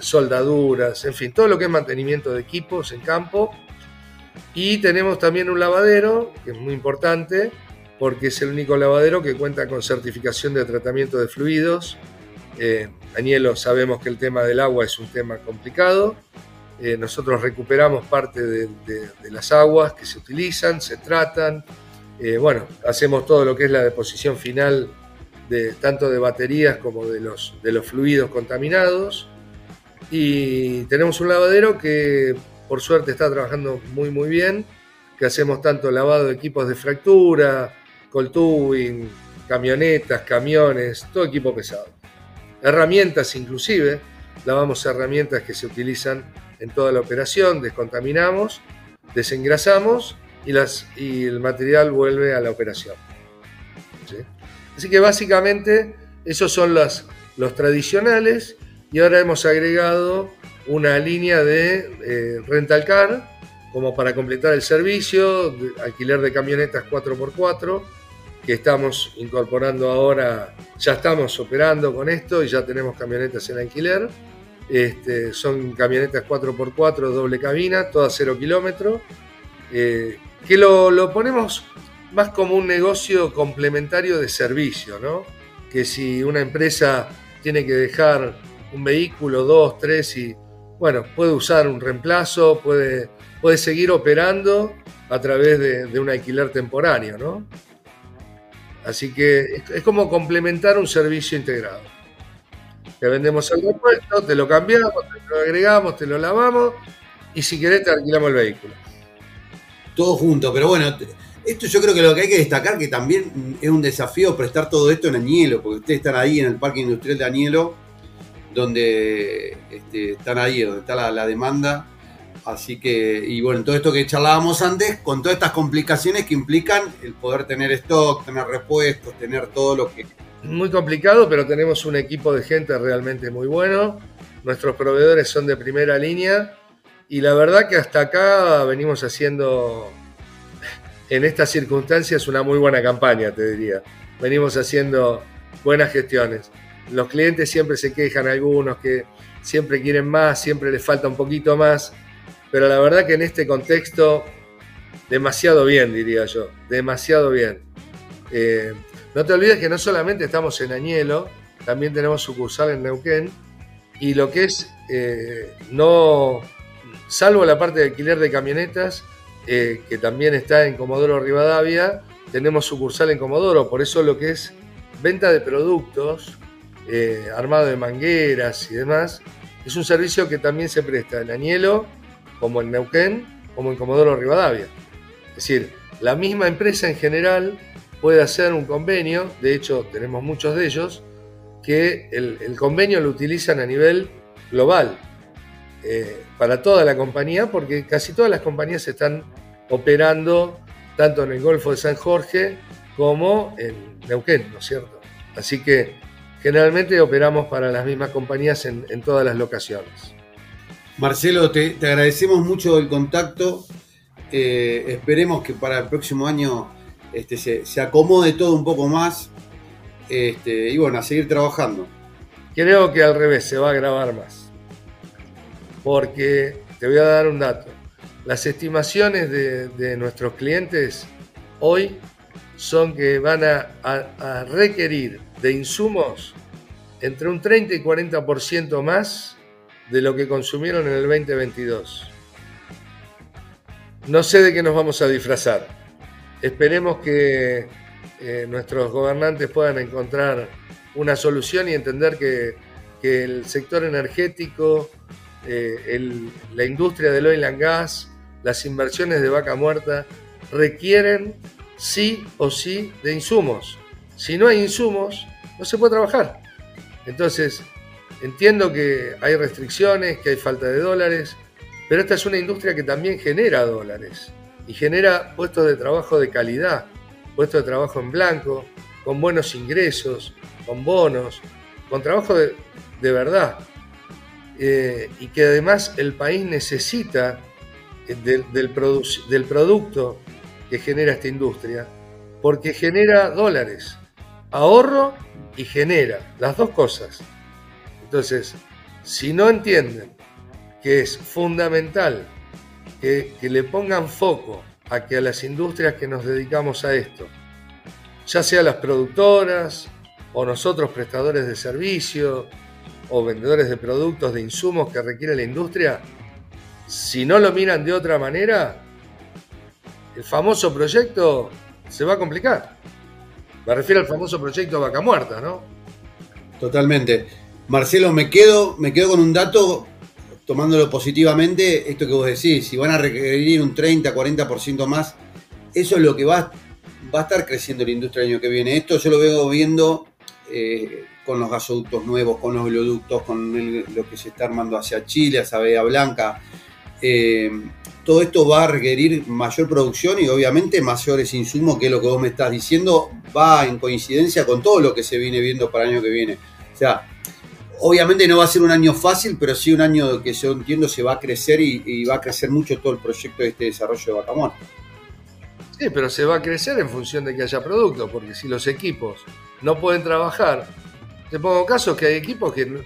F: soldaduras, en fin, todo lo que es mantenimiento de equipos en campo y tenemos también un lavadero, que es muy importante, porque es el único lavadero que cuenta con certificación de tratamiento de fluidos. Eh, Danielo, sabemos que el tema del agua es un tema complicado. Eh, nosotros recuperamos parte de, las aguas que se utilizan, se tratan. Eh, bueno, hacemos todo lo que es la deposición final de, tanto de baterías como de los, de los fluidos contaminados. Y tenemos un lavadero que por suerte está trabajando muy muy bien, que hacemos tanto lavado de equipos de fractura, cold tubing, camionetas, camiones, todo equipo pesado. Herramientas inclusive, lavamos herramientas que se utilizan en toda la operación, descontaminamos, desengrasamos y, las, y el material vuelve a la operación. Así que básicamente esos son los tradicionales y ahora hemos agregado una línea de eh, rental car como para completar el servicio, alquiler de camionetas 4x4, que estamos incorporando ahora, ya estamos operando con esto y ya tenemos camionetas en alquiler. Este, son camionetas 4x4 doble cabina, todas 0 kilómetros, eh, que lo, lo, ponemos más como un negocio complementario de servicio, ¿no? Que si una empresa tiene que dejar un vehículo, dos, tres y bueno, puede usar un reemplazo, puede, puede seguir operando a través de, un alquiler temporáneo, ¿no? Así que es, como complementar un servicio integrado. Te vendemos el repuesto, te lo cambiamos, te lo agregamos, te lo lavamos y si querés te alquilamos el vehículo.
B: Todo junto, pero bueno, esto yo creo que lo que hay que destacar que también es un desafío prestar todo esto en Añelo, porque ustedes están ahí en el Parque Industrial de Añelo donde este, están ahí, donde está la, demanda. Así que, y bueno, todo esto que charlábamos antes, con todas estas complicaciones que implican el poder tener stock, tener repuestos, tener todo lo que...
F: Muy complicado, pero tenemos un equipo de gente realmente muy bueno. Nuestros proveedores son de primera línea y la verdad que hasta acá venimos haciendo, en estas circunstancias, una muy buena campaña, te diría. Venimos haciendo buenas gestiones los clientes siempre se quejan, algunos que siempre quieren más, siempre les falta un poquito más, pero la verdad que en este contexto, demasiado bien, diría yo, demasiado bien. Eh, no te olvides que no solamente estamos en Añelo, también tenemos sucursal en Neuquén, y lo que es, eh, no, salvo la parte de alquiler de camionetas, eh, que también está en Comodoro Rivadavia, tenemos sucursal en Comodoro, por eso lo que es venta de productos, eh, armado de mangueras y demás, es un servicio que también se presta en Añelo, como en Neuquén, como en Comodoro Rivadavia. Es decir, la misma empresa en general puede hacer un convenio, de hecho tenemos muchos de ellos, que el, convenio lo utilizan a nivel global eh, para toda la compañía, porque casi todas las compañías están operando tanto en el Golfo de San Jorge como en Neuquén, ¿no es cierto? Así que generalmente operamos para las mismas compañías en, todas las locaciones.
B: Marcelo, te, agradecemos mucho el contacto. Eh, esperemos que para el próximo año este, se, acomode todo un poco más. Este, y bueno, a seguir trabajando.
F: Creo que al revés, se va a grabar más. Porque te voy a dar un dato. Las estimaciones de, nuestros clientes hoy son que van a requerir de insumos entre un 30 y 40% más de lo que consumieron en el 2022. No sé de qué nos vamos a disfrazar. Esperemos que eh, nuestros gobernantes puedan encontrar una solución y entender que, el sector energético, eh, la industria del oil and gas, las inversiones de vaca muerta requieren sí o sí de insumos. Si no hay insumos, no se puede trabajar. Entonces, entiendo que hay restricciones, que hay falta de dólares, pero esta es una industria que también genera dólares y genera puestos de trabajo de calidad, puestos de trabajo en blanco, con buenos ingresos, con bonos, con trabajo de, verdad. Eh, y que además el país necesita eh, del, del producto que genera esta industria, porque genera dólares ahorro y genera, las dos cosas. Entonces, si no entienden que es fundamental que, le pongan foco a que a las industrias que nos dedicamos a esto, ya sea las productoras o nosotros prestadores de servicio o vendedores de productos, de insumos que requiere la industria, si no lo miran de otra manera, el famoso proyecto se va a complicar. Me refiero al famoso proyecto Vaca Muerta, ¿no?
B: Totalmente. Marcelo, me quedo, me quedo con un dato, tomándolo positivamente, esto que vos decís, si van a requerir un 30, 40% más, eso es lo que va, va a estar creciendo la industria el año que viene. Esto yo lo veo viendo eh, con los gasoductos nuevos, con los oleoductos, con lo que se está armando hacia Chile, hacia Bahía Blanca. Eh, todo esto va a requerir mayor producción y obviamente mayores insumos, que lo que vos me estás diciendo, va en coincidencia con todo lo que se viene viendo para el año que viene. O sea, obviamente no va a ser un año fácil, pero sí un año que yo entiendo se va a crecer y, va a crecer mucho todo el proyecto de este desarrollo de Bacamón.
F: Sí, pero se va a crecer en función de que haya producto, porque si los equipos no pueden trabajar, te pongo casos que hay equipos que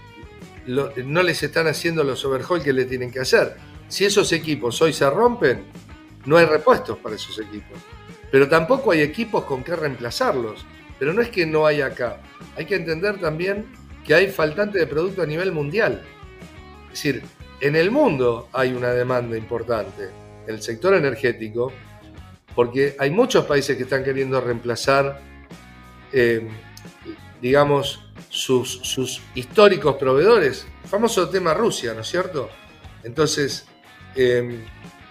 F: no, les están haciendo los overhaul que le tienen que hacer si esos equipos hoy se rompen, no hay repuestos para esos equipos. Pero tampoco hay equipos con qué reemplazarlos. Pero no es que no hay acá. Hay que entender también que hay faltante de producto a nivel mundial. Es decir, en el mundo hay una demanda importante en el sector energético, porque hay muchos países que están queriendo reemplazar, eh, digamos, sus, históricos proveedores. Famoso tema Rusia, ¿no es cierto? Entonces, Em,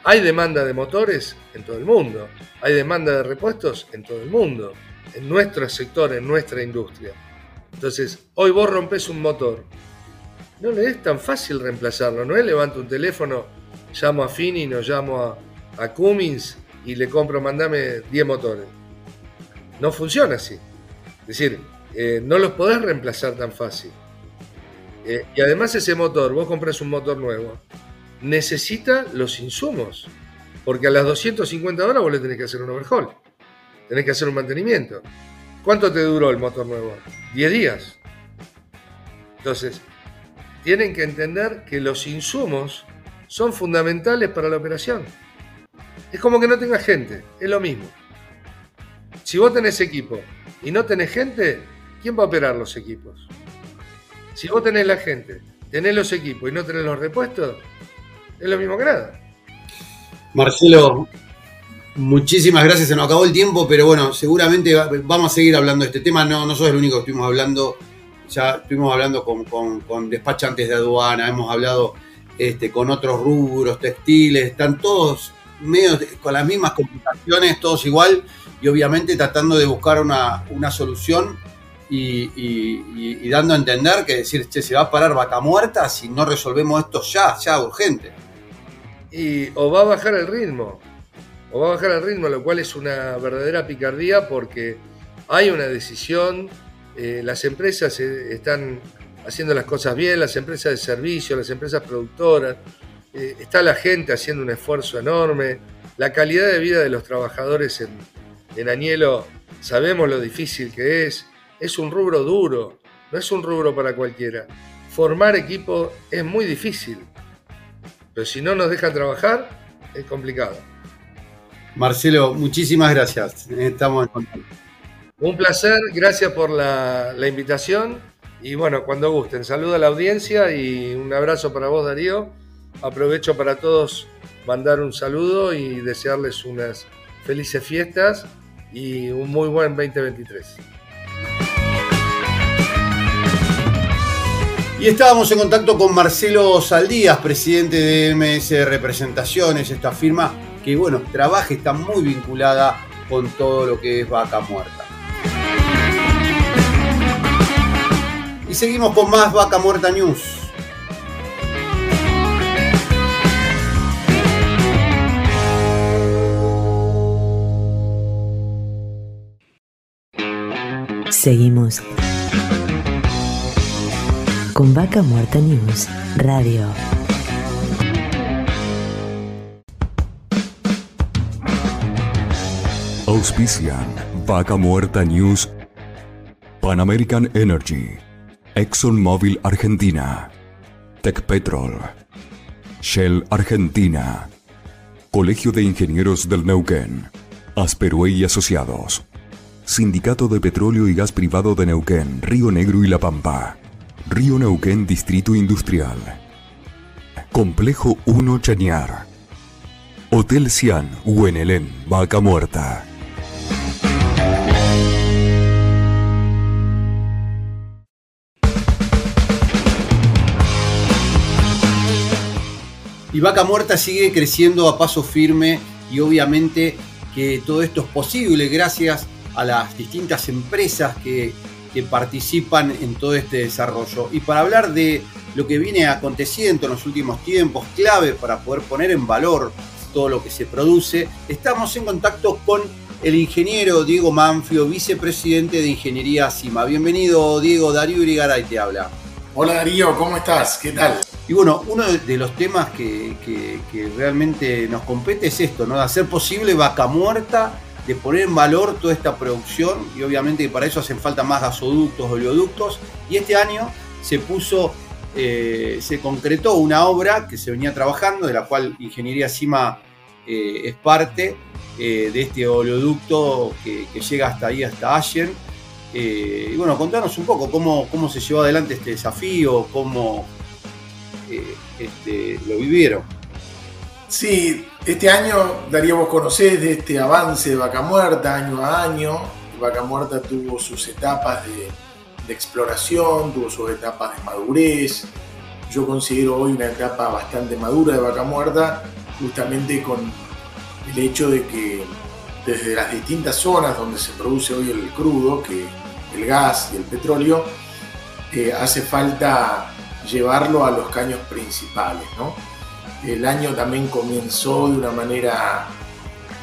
F: hay demanda de motores en todo el mundo, hay demanda de repuestos en todo el mundo, en nuestro sector, en nuestra industria. Entonces, hoy vos rompes un motor, no le es tan fácil reemplazarlo, no es levanto un teléfono, llamo a Fini, no llamo a, Cummins y le compro, mandame 10 motores. No funciona así. Es decir, eh, no los podés reemplazar tan fácil. Eh, y además ese motor, vos compras un motor nuevo, necesita los insumos. Porque a las 250 horas vos le tenés que hacer un overhaul. Tenés que hacer un mantenimiento. ¿Cuánto te duró el motor nuevo? 10 días. Entonces, tienen que entender que los insumos son fundamentales para la operación. Es como que no tengas gente, es lo mismo. Si vos tenés equipo y no tenés gente, ¿quién va a operar los equipos? Si vos tenés la gente, tenés los equipos y no tenés los repuestos, es lo mismo que nada.
B: Marcelo, muchísimas gracias. Se nos acabó el tiempo, pero bueno, seguramente vamos a seguir hablando de este tema. No, no sos el único que estuvimos hablando ya estuvimos hablando con, despachantes de aduana, hemos hablado este, con otros rubros, textiles, están todos medio con las mismas complicaciones, todos igual, y obviamente tratando de buscar una, solución y, dando a entender que decir, che, se va a parar vaca muerta si no resolvemos esto ya, ya urgente.
F: Y o va a bajar el ritmo, o va a bajar el ritmo, lo cual es una verdadera picardía porque hay una decisión, eh, las empresas eh, están haciendo las cosas bien, las empresas de servicio, las empresas productoras, eh, está la gente haciendo un esfuerzo enorme, la calidad de vida de los trabajadores en, en Añelo, sabemos lo difícil que es, es un rubro duro, no es un rubro para cualquiera. Formar equipo es muy difícil, pero si no nos dejan trabajar, es complicado.
B: Marcelo, muchísimas gracias. Estamos en contacto.
F: Un placer, gracias por la, invitación. Y bueno, cuando gusten, saludo a la audiencia y un abrazo para vos, Darío. Aprovecho para todos mandar un saludo y desearles unas felices fiestas y un muy buen 2023.
B: Y estábamos en contacto con Marcelo Saldías, presidente de MS Representaciones, esta firma que bueno, trabaja, está muy vinculada con todo lo que es vaca muerta. Y seguimos con más Vaca Muerta News.
D: Seguimos con Vaca Muerta News Radio.
A: Auspician Vaca Muerta News, Pan American Energy, ExxonMobil Argentina, Tecpetrol, Shell Argentina, Colegio de Ingenieros del Neuquén, Asperue y Asociados, Sindicato de Petróleo y Gas Privado de Neuquén, Río Negro y La Pampa, Río Neuquén Distrito Industrial, Complejo 1 Chañar, Hotel Cian, Huenelén, Vaca Muerta.
B: Y Vaca Muerta sigue creciendo a paso firme y obviamente que todo esto es posible gracias a las distintas empresas que, participan en todo este desarrollo. Y para hablar de lo que viene aconteciendo en los últimos tiempos, clave para poder poner en valor todo lo que se produce, estamos en contacto con el ingeniero Diego Manfio, vicepresidente de Ingeniería CIMA. Bienvenido, Diego. Darío Irigaray te habla.
G: Hola Darío, ¿cómo estás? ¿Qué tal?
B: Y bueno, uno de los temas que, realmente nos compete es esto, ¿no? De hacer posible vaca muerta, de poner en valor toda esta producción y obviamente para eso hacen falta más gasoductos, oleoductos. Y este año se puso, eh, se concretó una obra que se venía trabajando, de la cual Ingeniería Cima eh, es parte, eh, de este oleoducto que, llega hasta ahí, hasta Allen. y bueno, contanos un poco cómo, cómo se llevó adelante este desafío, cómo este, lo vivieron.
G: Sí, este año, Darío, vos conocés de este avance de Vaca Muerta año a año. Vaca Muerta tuvo sus etapas de, exploración, tuvo sus etapas de madurez. Yo considero hoy una etapa bastante madura de Vaca Muerta, justamente con el hecho de que desde las distintas zonas donde se produce hoy el crudo, que el gas y el petróleo, eh, hace falta llevarlo a los caños principales. ¿no? El año también comenzó de una manera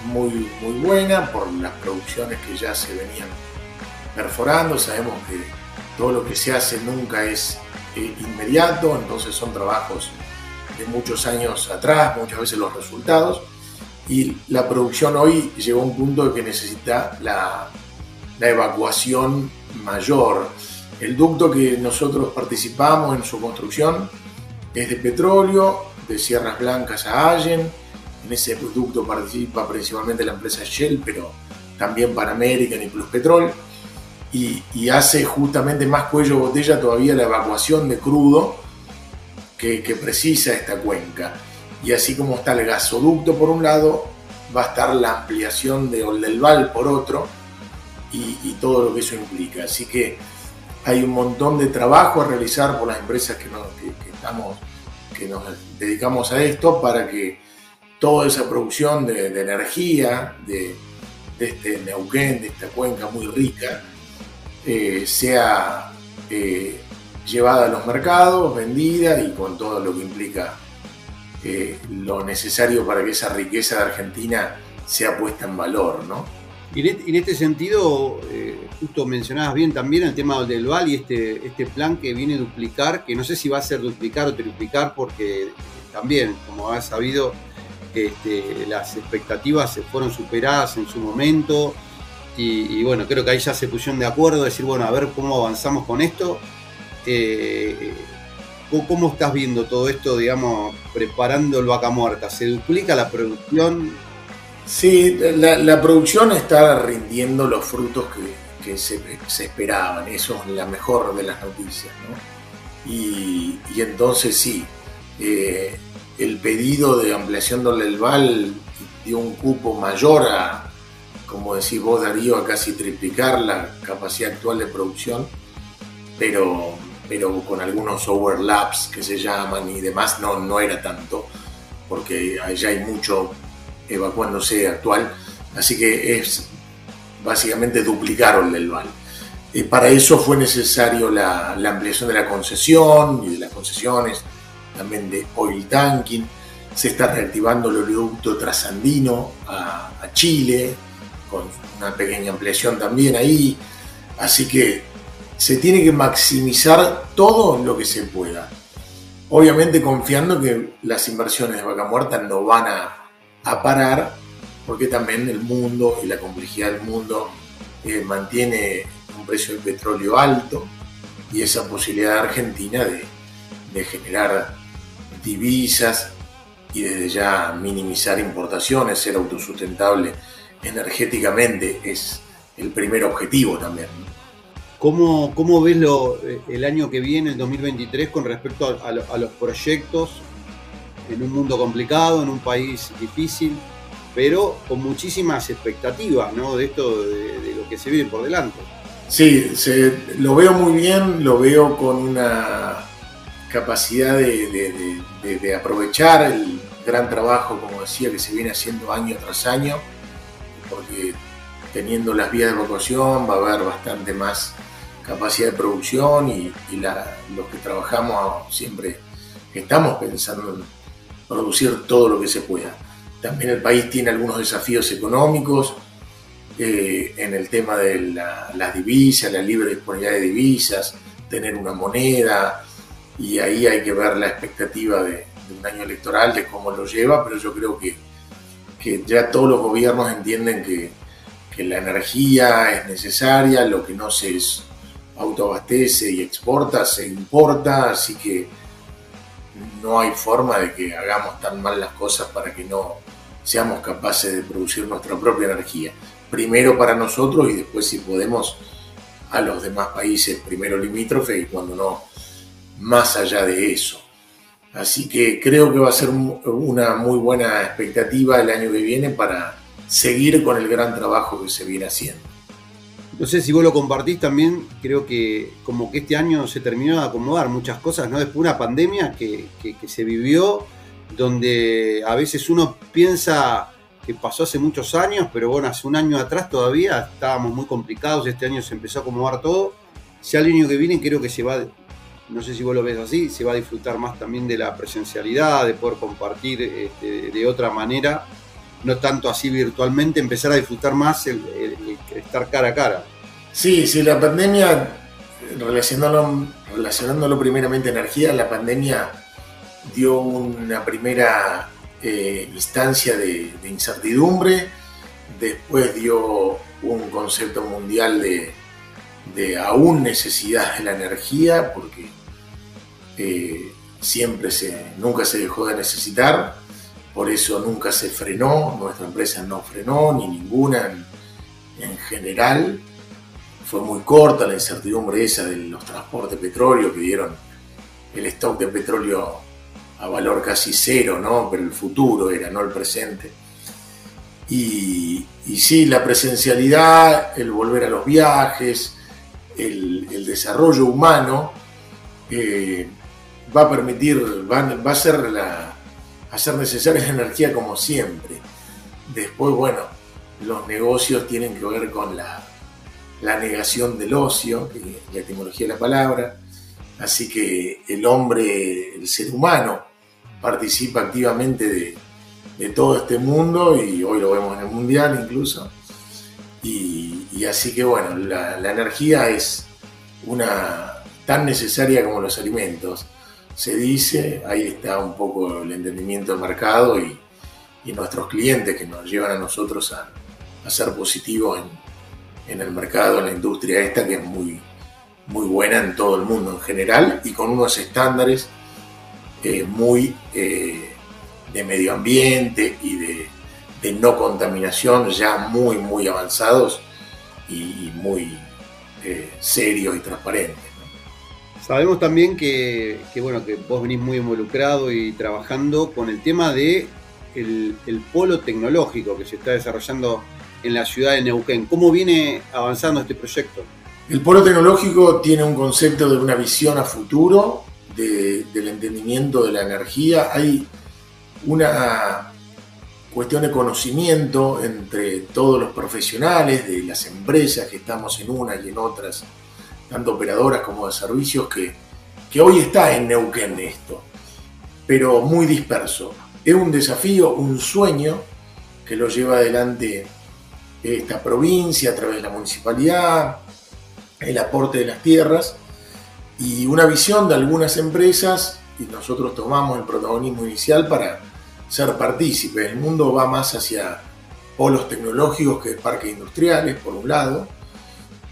G: muy, muy buena por las producciones que ya se venían perforando. Sabemos que todo lo que se hace nunca es eh, inmediato, entonces son trabajos de muchos años atrás, muchas veces los resultados. Y la producción hoy llegó a un punto de que necesita la, la evacuación mayor el ducto que nosotros participamos en su construcción es de petróleo, de Sierras Blancas a Allen. En ese ducto participa principalmente la empresa Shell, pero también Pan American y Plus Petrol. Y, hace justamente más cuello botella todavía la evacuación de crudo que, precisa esta cuenca. Y así como está el gasoducto por un lado, va a estar la ampliación de Oldelval por otro y, todo lo que eso implica. Así que hay un montón de trabajo a realizar por las empresas que, estamos, que nos dedicamos a esto para que toda esa producción de, energía de, este Neuquén, de esta cuenca muy rica, eh, sea eh, llevada a los mercados, vendida y con todo lo que implica eh, lo necesario para que esa riqueza de Argentina sea puesta en valor, ¿no?
B: Y en este sentido, eh, justo mencionabas bien también el tema del VAL y este, este plan que viene a duplicar, que no sé si va a ser duplicar o triplicar, porque también, como has sabido, este, las expectativas se fueron superadas en su momento. Y, bueno, creo que ahí ya se pusieron de acuerdo, decir, bueno, a ver cómo avanzamos con esto. Eh, ¿Cómo estás viendo todo esto, digamos, preparando el vaca muerta? ¿Se duplica la producción?
G: Sí, la, producción está rindiendo los frutos que, se, esperaban, eso es la mejor de las noticias. ¿no? Y, entonces sí, eh, el pedido de ampliación del VAL dio un cupo mayor a, como decís vos Darío, a casi triplicar la capacidad actual de producción, pero, pero con algunos overlaps que se llaman y demás, no, no era tanto, porque allá hay mucho evacuándose actual, así que es básicamente duplicaron el VAL. Y para eso fue necesario la, ampliación de la concesión y de las concesiones, también de oil tanking. Se está reactivando el oleoducto trasandino a, a Chile, con una pequeña ampliación también ahí. Así que se tiene que maximizar todo lo que se pueda. Obviamente confiando que las inversiones de vaca muerta no van a a parar, porque también el mundo y la complejidad del mundo eh, mantiene un precio del petróleo alto y esa posibilidad de Argentina de, generar divisas y desde ya minimizar importaciones, ser autosustentable energéticamente es el primer objetivo también.
B: ¿Cómo, cómo ves lo, el año que viene, el 2023, con respecto a, a los proyectos en un mundo complicado, en un país difícil, pero con muchísimas expectativas ¿no? de esto, de, lo que se viene por delante.
G: Sí, lo veo muy bien, lo veo con una capacidad de, aprovechar el gran trabajo, como decía, que se viene haciendo año tras año, porque teniendo las vías de evacuación va a haber bastante más capacidad de producción y, los que trabajamos siempre estamos pensando en producir todo lo que se pueda. También el país tiene algunos desafíos económicos eh, en el tema de las divisas, la libre disponibilidad de divisas, tener una moneda, y ahí hay que ver la expectativa de, un año electoral, de cómo lo lleva, pero yo creo que, que ya todos los gobiernos entienden que, que la energía es necesaria, lo que no se autoabastece y exporta se importa, así que no hay forma de que hagamos tan mal las cosas para que no seamos capaces de producir nuestra propia energía. Primero para nosotros y después si podemos a los demás países, primero limítrofe y cuando no, más allá de eso. Así que creo que va a ser una muy buena expectativa el año que viene para seguir con el gran trabajo que se viene haciendo.
B: No sé si vos lo compartís también, creo que como que este año se terminó de acomodar muchas cosas, ¿no? Después de una pandemia que, se vivió, donde a veces uno piensa que pasó hace muchos años, pero bueno, hace un año atrás todavía estábamos muy complicados, este año se empezó a acomodar todo. Si al año que viene creo que se va, no sé si vos lo ves así, se va a disfrutar más también de la presencialidad, de poder compartir este, de otra manera no tanto así virtualmente, empezar a disfrutar más el, estar cara a cara.
G: Sí, sí, la pandemia, relacionándolo, relacionándolo primeramente a energía, la pandemia dio una primera eh, instancia de, incertidumbre, después dio un concepto mundial de, aún necesidad de la energía, porque eh, siempre se, nunca se dejó de necesitar, por eso nunca se frenó, nuestra empresa no frenó, ni ninguna en, general. Fue muy corta la incertidumbre esa de los transportes de petróleo que dieron el stock de petróleo a valor casi cero, ¿no? pero el futuro era, no el presente. Y, y sí, la presencialidad, el volver a los viajes, el, desarrollo humano eh, va a permitir, va, a ser la, hacer necesaria la energía como siempre. Después, bueno, los negocios tienen que ver con la, negación del ocio, que es la etimología de la palabra. Así que el hombre, el ser humano, participa activamente de, de todo este mundo y hoy lo vemos en el mundial incluso. Y, así que bueno, la, energía es una tan necesaria como los alimentos. Se dice, ahí está un poco el entendimiento del mercado y, nuestros clientes que nos llevan a nosotros a, ser positivos en, el mercado, en la industria esta que es muy, muy buena en todo el mundo en general y con unos estándares eh, muy eh, de medio ambiente y de, no contaminación ya muy, muy avanzados y muy eh, serios y transparentes.
B: Sabemos también que, bueno, que vos venís muy involucrado y trabajando con el tema de el, polo tecnológico que se está desarrollando en la ciudad de Neuquén. ¿Cómo viene avanzando este proyecto?
G: El polo tecnológico tiene un concepto de una visión a futuro, del entendimiento de la energía. Hay una cuestión de conocimiento entre todos los profesionales de las empresas que estamos en una y en otras, tanto operadoras como de servicios, que, que hoy está en Neuquén esto, pero muy disperso. Es un desafío, un sueño que lo lleva adelante esta provincia a través de la municipalidad, el aporte de las tierras y una visión de algunas empresas y nosotros tomamos el protagonismo inicial para ser partícipe. El mundo va más hacia polos tecnológicos que parques industriales, por un lado,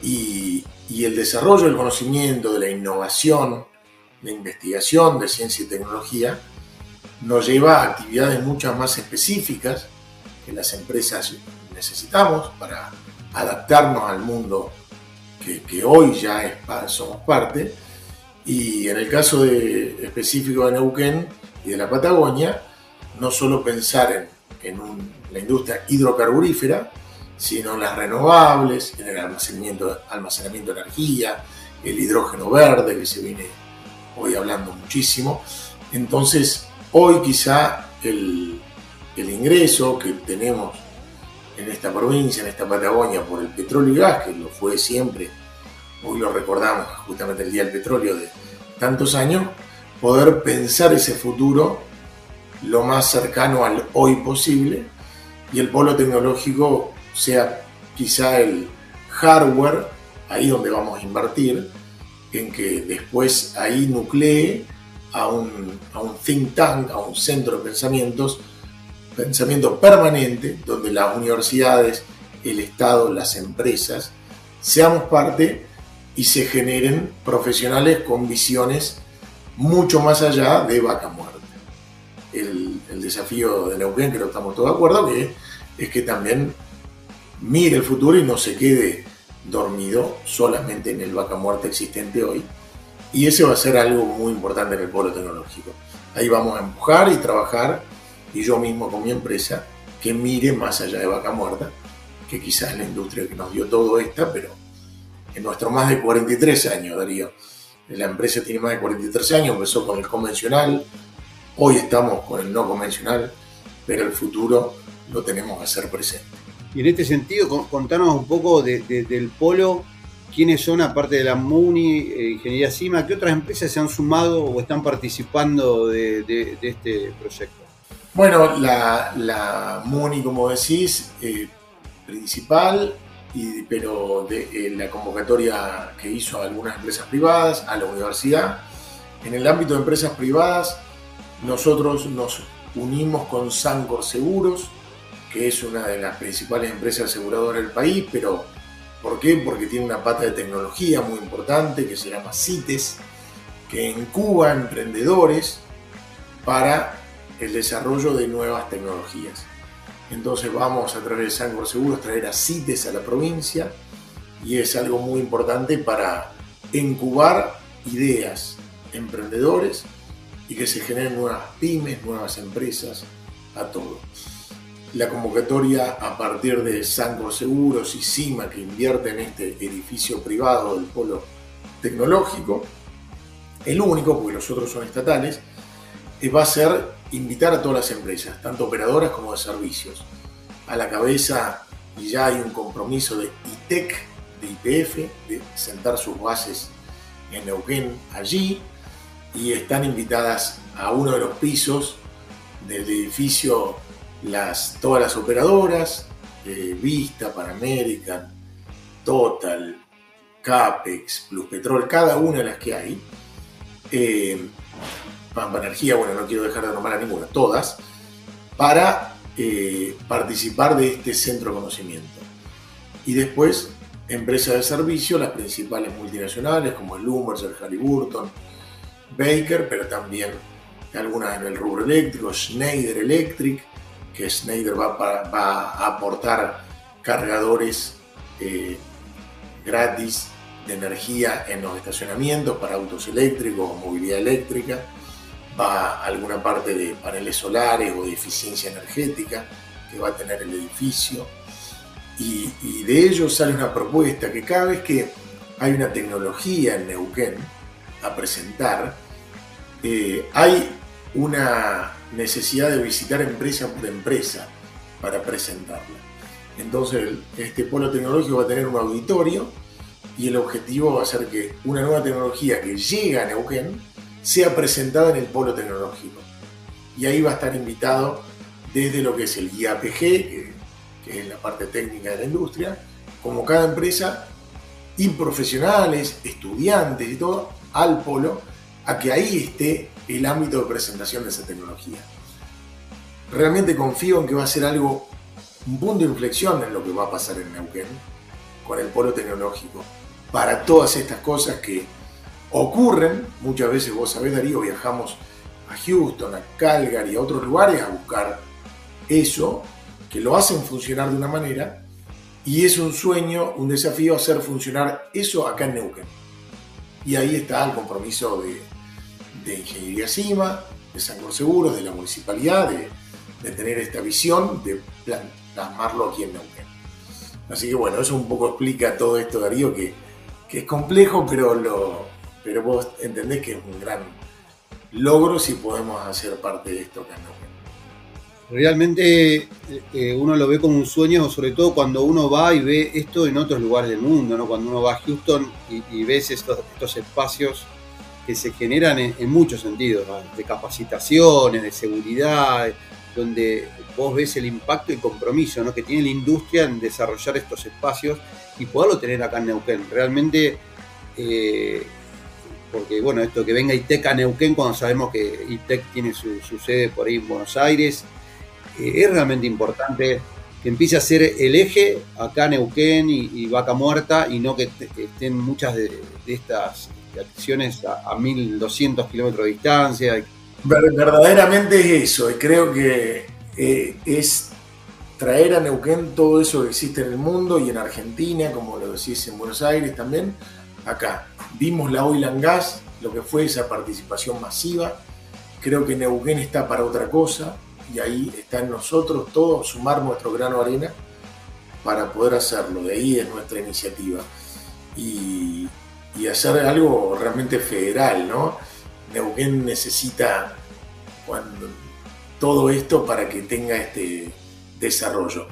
G: y, el desarrollo del conocimiento, de la innovación, la investigación de ciencia y tecnología, nos lleva a actividades muchas más específicas que las empresas necesitamos para adaptarnos al mundo que, hoy ya es, somos parte. Y en el caso de, específico de Neuquén y de la Patagonia, no solo pensar en, la industria hidrocarburífera, sino en las renovables, en el almacenamiento, almacenamiento de energía, el hidrógeno verde, que se viene hoy hablando muchísimo. Entonces, hoy quizá el, el ingreso que tenemos en esta provincia, en esta Patagonia, por el petróleo y gas, que lo fue siempre, hoy lo recordamos justamente el Día del Petróleo de tantos años, poder pensar ese futuro lo más cercano al hoy posible y el polo tecnológico sea quizá el hardware, ahí donde vamos a invertir, en que después ahí nuclee a un, a un think tank, a un centro de pensamientos, pensamiento permanente, donde las universidades, el Estado, las empresas, seamos parte y se generen profesionales con visiones mucho más allá de vaca muerta el, desafío de Neuquén, que lo estamos todos de acuerdo, que es que también mire el futuro y no se quede dormido solamente en el vaca muerta existente hoy. Y ese va a ser algo muy importante en el polo tecnológico. Ahí vamos a empujar y trabajar, y yo mismo con mi empresa, que mire más allá de vaca muerta, que quizás es la industria que nos dio todo esta, pero en nuestros más de 43 años, Darío. La empresa tiene más de 43 años, empezó con el convencional, Hoy estamos con el no convencional, pero el futuro lo tenemos que hacer presente.
B: Y en este sentido, contanos un poco del polo, quiénes son, aparte de la MUNI, eh, Ingeniería CIMA, qué otras empresas se han sumado o están participando de, este proyecto.
G: Bueno, la, MUNI, como decís, eh, principal, y, pero de eh, la convocatoria que hizo a algunas empresas privadas, a la universidad. En el ámbito de empresas privadas, nosotros nos unimos con Sancor Seguros, que es una de las principales empresas aseguradoras del país, pero ¿por qué? Porque tiene una pata de tecnología muy importante que se llama CITES, que incuba emprendedores para el desarrollo de nuevas tecnologías. Entonces vamos a través de Sancor Seguros traer a CITES a la provincia y es algo muy importante para incubar ideas, emprendedores y que se generen nuevas pymes, nuevas empresas, a todo. la convocatoria a partir de Sancor Seguros y CIMA que invierte en este edificio privado del polo tecnológico, el único, porque los otros son estatales, eh, va a ser invitar a todas las empresas, tanto operadoras como de servicios. A la cabeza ya hay un compromiso de ITEC, de IPF, de sentar sus bases en Neuquén allí y están invitadas a uno de los pisos del edificio las, todas las operadoras, eh, Vista, Panamerican, Total, Capex, Plus Petrol, cada una de las que hay. Eh, Pampa Energía, bueno, no quiero dejar de nombrar a ninguna, todas, para eh, participar de este centro de conocimiento. Y después, empresas de servicio, las principales multinacionales como el el Halliburton, Baker, pero también algunas en el rubro eléctrico, Schneider Electric, que Schneider va, a aportar cargadores eh, gratis de energía en los estacionamientos para autos eléctricos o movilidad eléctrica, va alguna parte de paneles solares o de eficiencia energética que va a tener el edificio. Y, y de ello sale una propuesta que cada vez que hay una tecnología en Neuquén a presentar, eh, hay una necesidad de visitar empresa por empresa para presentarla. Entonces, este polo tecnológico va a tener un auditorio y el objetivo va a ser que una nueva tecnología que llega a Neuquén sea presentada en el polo tecnológico. Y ahí va a estar invitado desde lo que es el IAPG, que, que es la parte técnica de la industria, como cada empresa, y profesionales, estudiantes y todo, al polo, a que ahí esté el ámbito de presentación de esa tecnología. Realmente confío en que va a ser algo, un punto de inflexión en lo que va a pasar en Neuquén con el polo tecnológico, para todas estas cosas que ocurren, muchas veces vos sabés Darío, viajamos a Houston, a Calgary, a otros lugares a buscar eso, que lo hacen funcionar de una manera, y es un sueño, un desafío hacer funcionar eso acá en Neuquén. Y ahí está el compromiso de, de Ingeniería CIMA, de San Seguros, de la municipalidad, de, tener esta visión, de plasmarlo aquí en Neuquén. Así que bueno, eso un poco explica todo esto, Darío, que, que es complejo, pero, lo, pero vos entendés que es un gran logro si podemos hacer parte de esto acá en Neuquén.
B: Realmente eh, eh, uno lo ve como un sueño, sobre todo cuando uno va y ve esto en otros lugares del mundo, ¿no? cuando uno va a Houston y, y ves estos, estos espacios que se generan en, muchos sentidos, de capacitaciones, de seguridad, donde vos ves el impacto y compromiso ¿no? que tiene la industria en desarrollar estos espacios y poderlo tener acá en Neuquén. Realmente, eh, porque bueno, esto que venga ITEC a Neuquén cuando sabemos que ITEC tiene su, sede por ahí en Buenos Aires, eh, es realmente importante que empiece a ser el eje acá Neuquén y, Vaca Muerta y no que, estén muchas de estas acciones a, 1200 kilómetros de distancia.
G: Verdaderamente es eso, y creo que eh, es traer a Neuquén todo eso que existe en el mundo y en Argentina, como lo decís en Buenos Aires también, acá. Vimos la oil and gas, lo que fue esa participación masiva. Creo que Neuquén está para otra cosa y ahí está en nosotros todos sumar nuestro grano de arena para poder hacerlo. De ahí es nuestra iniciativa. Y, y hacer algo realmente federal, ¿no? Neuquén necesita todo esto para que tenga este desarrollo.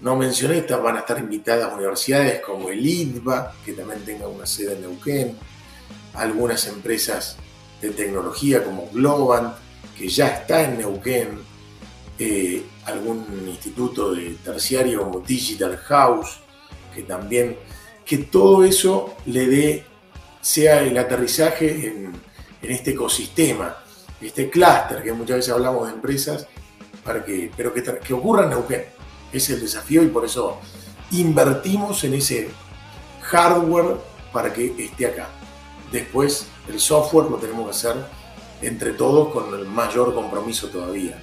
G: No mencioné, estas van a estar invitadas universidades como el IDBA, que también tenga una sede en Neuquén, algunas empresas de tecnología como Globant, que ya está en Neuquén, eh, algún instituto de terciario como Digital House, que también, que todo eso le dé sea el aterrizaje en, este ecosistema, este clúster que muchas veces hablamos de empresas, para que, pero que, que ocurra en Neuquén. Es el desafío y por eso invertimos en ese hardware para que esté acá. Después el software lo tenemos que hacer entre todos con el mayor compromiso todavía.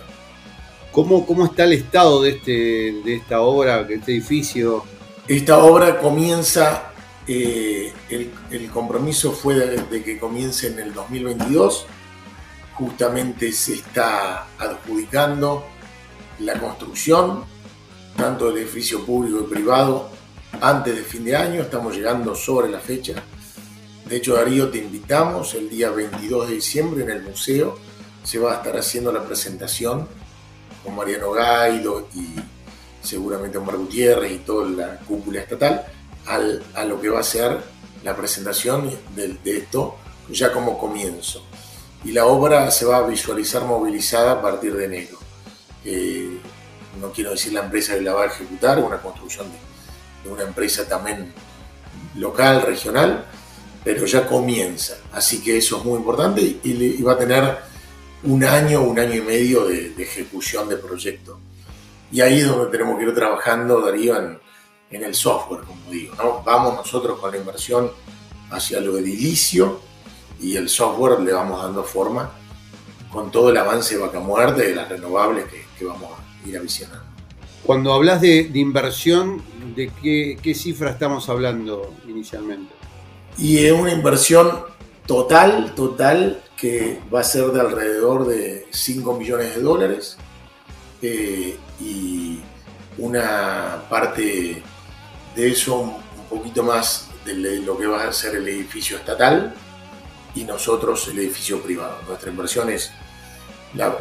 B: ¿Cómo, ¿Cómo, está el estado de, este, de esta obra, de este edificio?
G: Esta obra comienza eh, el, compromiso fue de, que comience en el 2022. Justamente se está adjudicando la construcción tanto del edificio público y privado, antes de fin de año. Estamos llegando sobre la fecha. De hecho, Darío, te invitamos el día 22 de diciembre en el museo. Se va a estar haciendo la presentación con Mariano Gaido y seguramente Omar Gutiérrez y toda la cúpula estatal a lo que va a ser la presentación de, esto ya como comienzo. Y la obra se va a visualizar movilizada a partir de enero. Eh, no quiero decir la empresa que la va a ejecutar, una construcción de, una empresa también local, regional, pero ya comienza. Así que eso es muy importante y, va a tener un año, un año y medio de, ejecución de proyecto. Y ahí es donde tenemos que ir trabajando, Darío, en, en el software, como digo. ¿no? Vamos nosotros con la inversión hacia lo edilicio y el software le vamos dando forma con todo el avance de vaca muerte de las renovables que, vamos a ir visionar.
B: Cuando hablas de, inversión, ¿de qué, qué, cifra estamos hablando inicialmente?
G: Y es una inversión total, total, que va a ser de alrededor de 5 millones de dólares eh, y una parte de eso un poquito más de lo que va a ser el edificio estatal y nosotros el edificio privado. Nuestra inversión es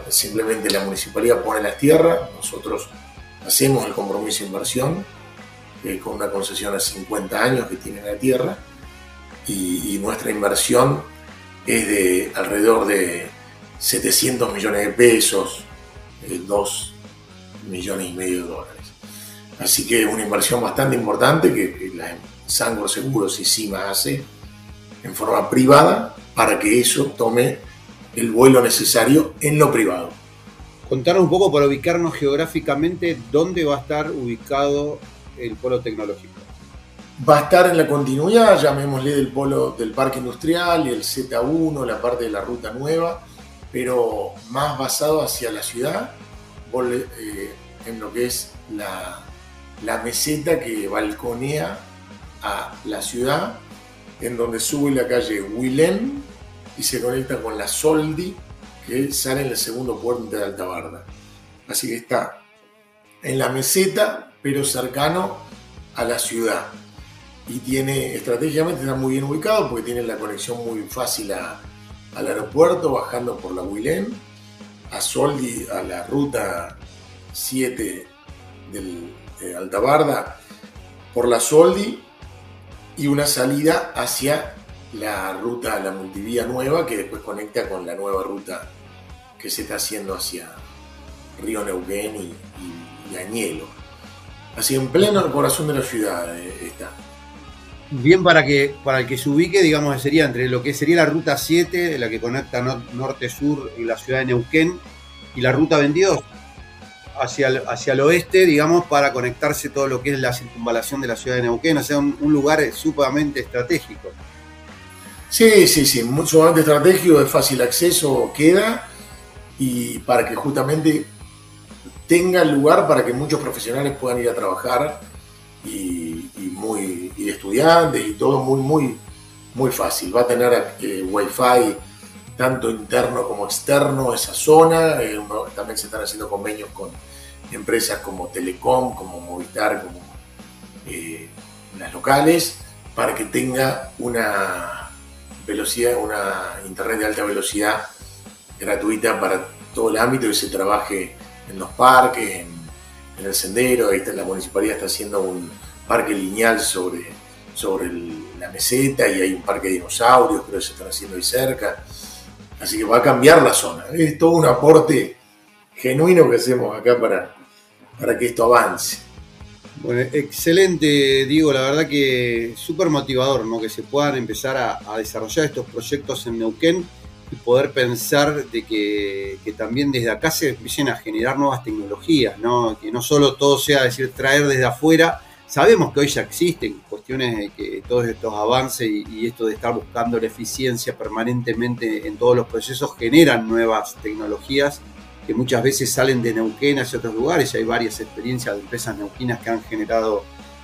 G: simplemente la municipalidad pone las tierras, nosotros hacemos el compromiso de inversión eh, con una concesión a 50 años que tiene la tierra y, nuestra inversión es de alrededor de 700 millones de pesos, 2 eh, millones y medio de dólares. Así que es una inversión bastante importante que, la Sangor Seguros y CIMA hace en forma privada para que eso tome el vuelo necesario en lo privado.
B: Contanos un poco para ubicarnos geográficamente dónde va a estar ubicado el polo tecnológico.
G: Va a estar en la continuidad, llamémosle del polo del parque industrial y el Z1, la parte de la ruta nueva, pero más basado hacia la ciudad, eh, en lo que es la, la meseta que balconea a la ciudad, en donde sube la calle Willem y se conecta con la Soldi, que sale en el segundo puente de Altabarda. Así que está en la meseta, pero cercano a la ciudad. Y tiene, estratégicamente está muy bien ubicado porque tiene la conexión muy fácil al aeropuerto, bajando por la Willem, a Soldi, a la ruta 7 del eh, Altabarda por la Soldi y una salida hacia la ruta, la multivía nueva que después conecta con la nueva ruta que se está haciendo hacia Río Neuquén y, Añelo. Así en pleno corazón de la ciudad eh, está.
B: Bien, para que para el que se ubique, digamos, sería entre lo que sería la ruta 7, la que conecta norte-sur y la ciudad de Neuquén, y la ruta 22, hacia el, hacia el oeste, digamos, para conectarse todo lo que es la circunvalación de la ciudad de Neuquén, o sea, un, lugar sumamente estratégico.
G: Sí, sí, sí, sumamente estratégico, de fácil acceso queda y para que justamente tenga lugar para que muchos profesionales puedan ir a trabajar y, muy, y estudiantes y todo muy, muy, muy fácil. Va a tener eh, wifi tanto interno como externo esa zona. Eh, también se están haciendo convenios con empresas como Telecom, como Movistar, como eh, las locales, para que tenga una velocidad, una internet de alta velocidad gratuita para todo el ámbito y se trabaje en los parques, en, el sendero. Ahí está, la municipalidad está haciendo un parque lineal sobre, sobre la meseta y hay un parque de dinosaurios, creo que se están haciendo ahí cerca. Así que va a cambiar la zona. Es todo un aporte genuino que hacemos acá para, para que esto avance.
B: Bueno, excelente, Diego, la verdad que súper motivador, ¿no? Que se puedan empezar a, desarrollar estos proyectos en Neuquén y poder pensar de que, también desde acá se empiecen a generar nuevas tecnologías, ¿no? Que no solo todo sea decir traer desde afuera. Sabemos que hoy ya existen cuestiones de que todos estos avances y, esto de estar buscando la eficiencia permanentemente en todos los procesos generan nuevas tecnologías que muchas veces salen de Neuquén hacia otros lugares. Hay varias experiencias de empresas neuquinas que han generado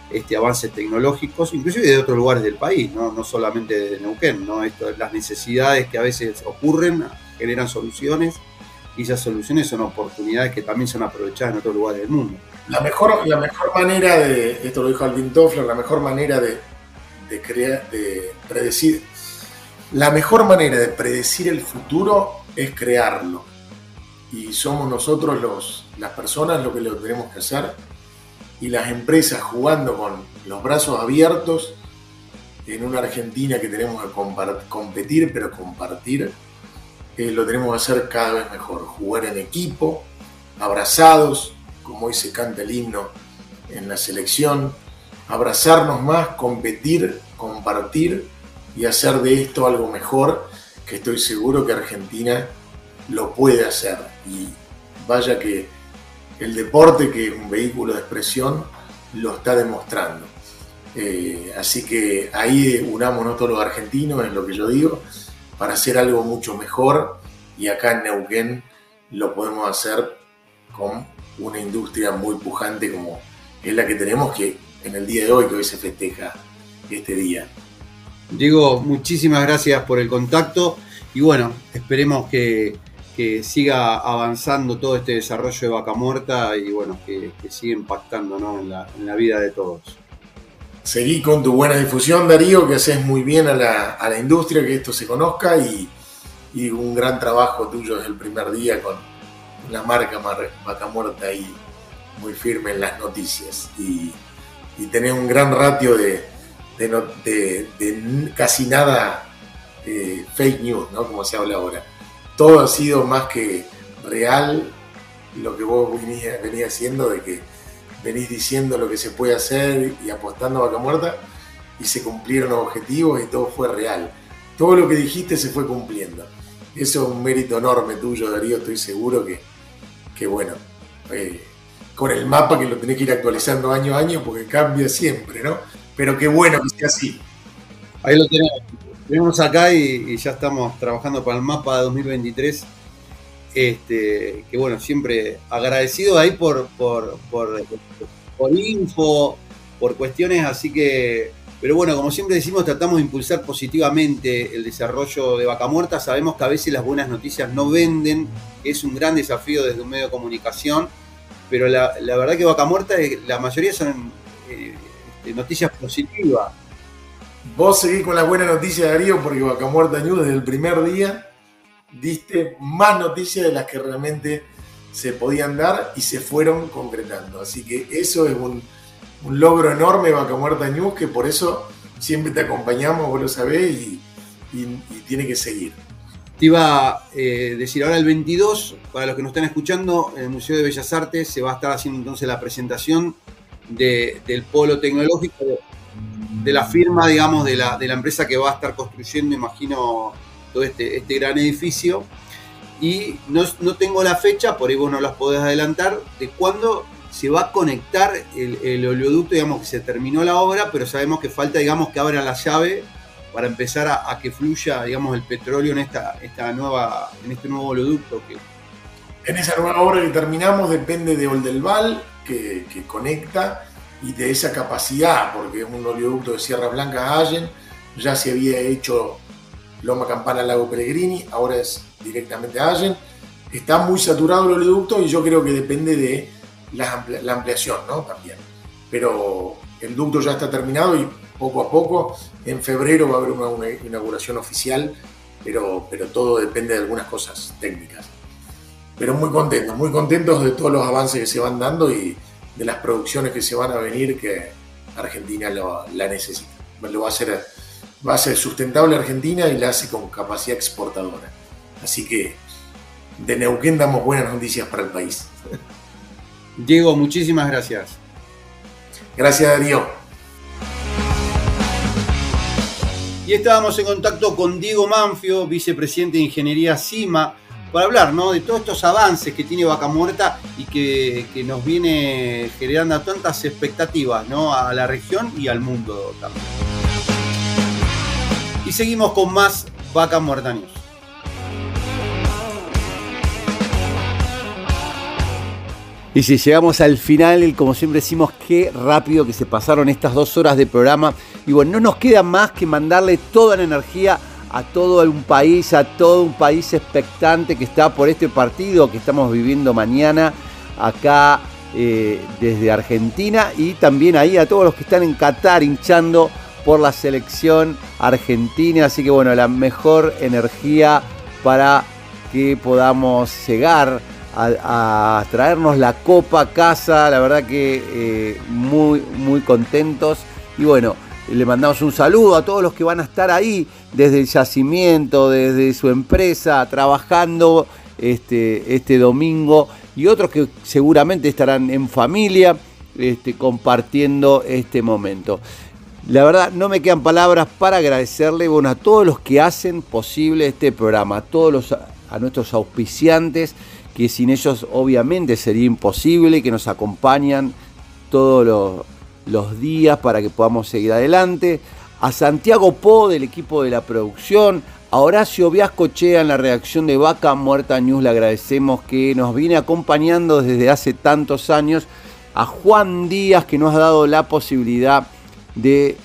B: este, avances tecnológicos, inclusive de otros lugares del país, no, solamente de Neuquén. las necesidades que a veces ocurren generan soluciones y esas soluciones son oportunidades que también son aprovechadas en otros lugares del mundo.
G: La mejor, la mejor manera de, esto lo dijo Alvin Toffler, la mejor manera de, de de predecir, la mejor manera de predecir el futuro es crearlo. Y somos nosotros los, las personas lo que lo tenemos que hacer y las empresas jugando con los brazos abiertos en una Argentina que tenemos que competir, pero compartir, eh, lo tenemos que hacer cada vez mejor. Jugar en equipo, abrazados, como hoy se canta el himno en la selección, abrazarnos más, competir, compartir y hacer de esto algo mejor, que estoy seguro que Argentina lo puede hacer. Y vaya que el deporte, que es un vehículo de expresión, lo está demostrando. Eh, así que ahí unámonos todos los argentinos, es lo que yo digo, para hacer algo mucho mejor y acá en Neuquén lo podemos hacer con una industria muy pujante como es la que tenemos que en el día de hoy, que hoy se festeja este día.
B: Diego, muchísimas gracias por el contacto y bueno, esperemos que, siga avanzando todo este desarrollo de Vaca Muerta y bueno, que, siga impactando en, la, vida de todos.
G: Seguí con tu buena difusión, Darío, que haces muy bien a la, industria, que esto se conozca y, un gran trabajo tuyo desde el primer día con la marca Vaca Muerta ahí muy firme en las noticias y, y tener un gran ratio de, casi nada eh, fake news, ¿no? Como se habla ahora. Todo ha sido más que real lo que vos venís, venís haciendo, de que venís diciendo lo que se puede hacer y apostando a vaca muerta y se cumplieron objetivos y todo fue real. Todo lo que dijiste se fue cumpliendo. Eso es un mérito enorme tuyo, Darío, estoy seguro que, que bueno, eh, con el mapa que lo tenés que ir actualizando año a año porque cambia siempre, ¿no? pero qué bueno que sea así.
B: Ahí lo tenemos. Venimos acá y, ya estamos trabajando para el mapa de 2023. Este, que bueno, siempre agradecido ahí por, por, por, por info, por cuestiones, así que, pero bueno, como siempre decimos, tratamos de impulsar positivamente el desarrollo de Vaca Muerta. Sabemos que a veces las buenas noticias no venden, es un gran desafío desde un medio de comunicación, pero la, verdad que Vaca Muerta, la mayoría son eh, noticias positivas.
G: Vos seguís con la buena noticia, Darío, porque Vaca Muerta News desde el primer día diste más noticias de las que realmente se podían dar y se fueron concretando. Así que eso es un, logro enorme Vaca Muerta News, que por eso siempre te acompañamos, vos lo sabés, y, tiene que seguir.
B: Te iba a eh, decir ahora el 22, para los que nos están escuchando, en el Museo de Bellas Artes se va a estar haciendo entonces la presentación del polo tecnológico, de, la firma, digamos, de la, empresa que va a estar construyendo, imagino, todo este, este gran edificio. Y no, tengo la fecha, por ahí vos no las podés adelantar, de cuándo se va a conectar el, oleoducto, digamos que se terminó la obra, pero sabemos que falta, digamos, que abra la llave para empezar a, que fluya, digamos, el petróleo en esta, nueva, en este nuevo oleoducto
G: en esa nueva obra que terminamos depende de Oldelval, que, conecta, y de esa capacidad, porque es un oleoducto de Sierra Blanca a Allen, ya se había hecho Loma Campana Lago Pellegrini, ahora es directamente a Allen. Está muy saturado el oleoducto y yo creo que depende de la, ampliación, ¿no? También. Pero el ducto ya está terminado y poco a poco, en febrero va a haber una, inauguración oficial, pero, pero todo depende de algunas cosas técnicas pero muy contentos, muy contentos de todos los avances que se van dando y de las producciones que se van a venir que Argentina la necesita. Lo va a hacer, va a ser sustentable Argentina y la hace con capacidad exportadora. Así que de Neuquén damos buenas noticias para el país.
B: Diego, muchísimas gracias.
G: Gracias Darío.
B: Y estábamos en contacto con Diego Manfio, vicepresidente de Ingeniería CIMA para hablar ¿no? de todos estos avances que tiene Vaca Muerta y que, nos viene generando tantas expectativas ¿no? a la región y al mundo también. Y seguimos con más Vaca Muerta News. Y si llegamos al final, como siempre decimos, qué rápido que se pasaron estas dos horas de programa. Y bueno, no nos queda más que mandarle toda la energía a todo un país, a todo un país expectante que está por este partido que estamos viviendo mañana acá eh, desde Argentina y también ahí a todos los que están en Qatar hinchando por la selección argentina. Así que bueno, la mejor energía para que podamos llegar a, traernos la copa a casa. La verdad que eh, muy, muy contentos. Y bueno, le mandamos un saludo a todos los que van a estar ahí desde el yacimiento, desde su empresa, trabajando este, este domingo y otros que seguramente estarán en familia este, compartiendo este momento. La verdad, no me quedan palabras para agradecerle bueno, a todos los que hacen posible este programa, a todos los, a nuestros auspiciantes, que sin ellos obviamente sería imposible, que nos acompañan todos los, días para que podamos seguir adelante. A Santiago Po del equipo de la producción, a Horacio Viascochea en la redacción de Vaca Muerta News le agradecemos que nos viene acompañando desde hace tantos años. A Juan Díaz que nos ha dado la posibilidad de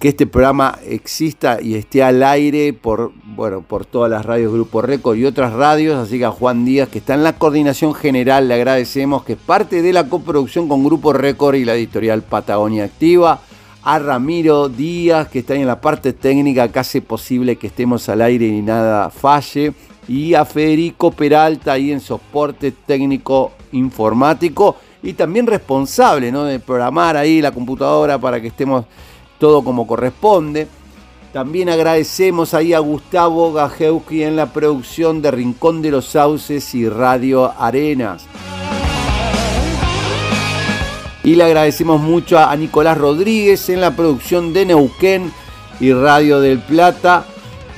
B: que este programa exista y esté al aire por, bueno, por todas las radios Grupo Récord y otras radios. Así que a Juan Díaz, que está en la coordinación general, le agradecemos, que es parte de la coproducción con Grupo Récord y la editorial Patagonia Activa. A Ramiro Díaz, que está en la parte técnica, que hace posible que estemos al aire y nada falle. Y a Federico Peralta, ahí en soporte técnico informático. Y también responsable ¿no? de programar ahí la computadora para que estemos todo como corresponde. También agradecemos ahí a Gustavo Gajewski en la producción de Rincón de los Sauces y Radio Arenas. Y le agradecemos mucho a Nicolás Rodríguez en la producción de Neuquén y Radio del Plata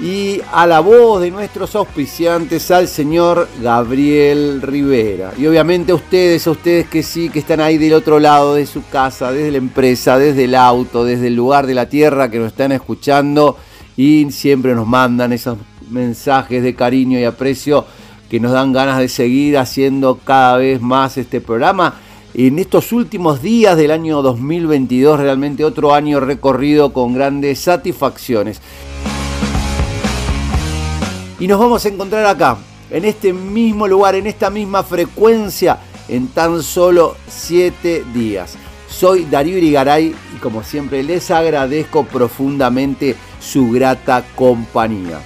B: y a la voz de nuestros auspiciantes, al señor Gabriel Rivera. Y obviamente a ustedes, a ustedes que sí, que están ahí del otro lado de su casa, desde la empresa, desde el auto, desde el lugar de la tierra que nos están escuchando y siempre nos mandan esos mensajes de cariño y aprecio que nos dan ganas de seguir haciendo cada vez más este programa. En estos últimos días del año 2022, realmente otro año recorrido con grandes satisfacciones. Y nos vamos a encontrar acá, en este mismo lugar, en esta misma frecuencia, en tan solo siete días. Soy Darío Irigaray y como siempre les agradezco profundamente su grata compañía.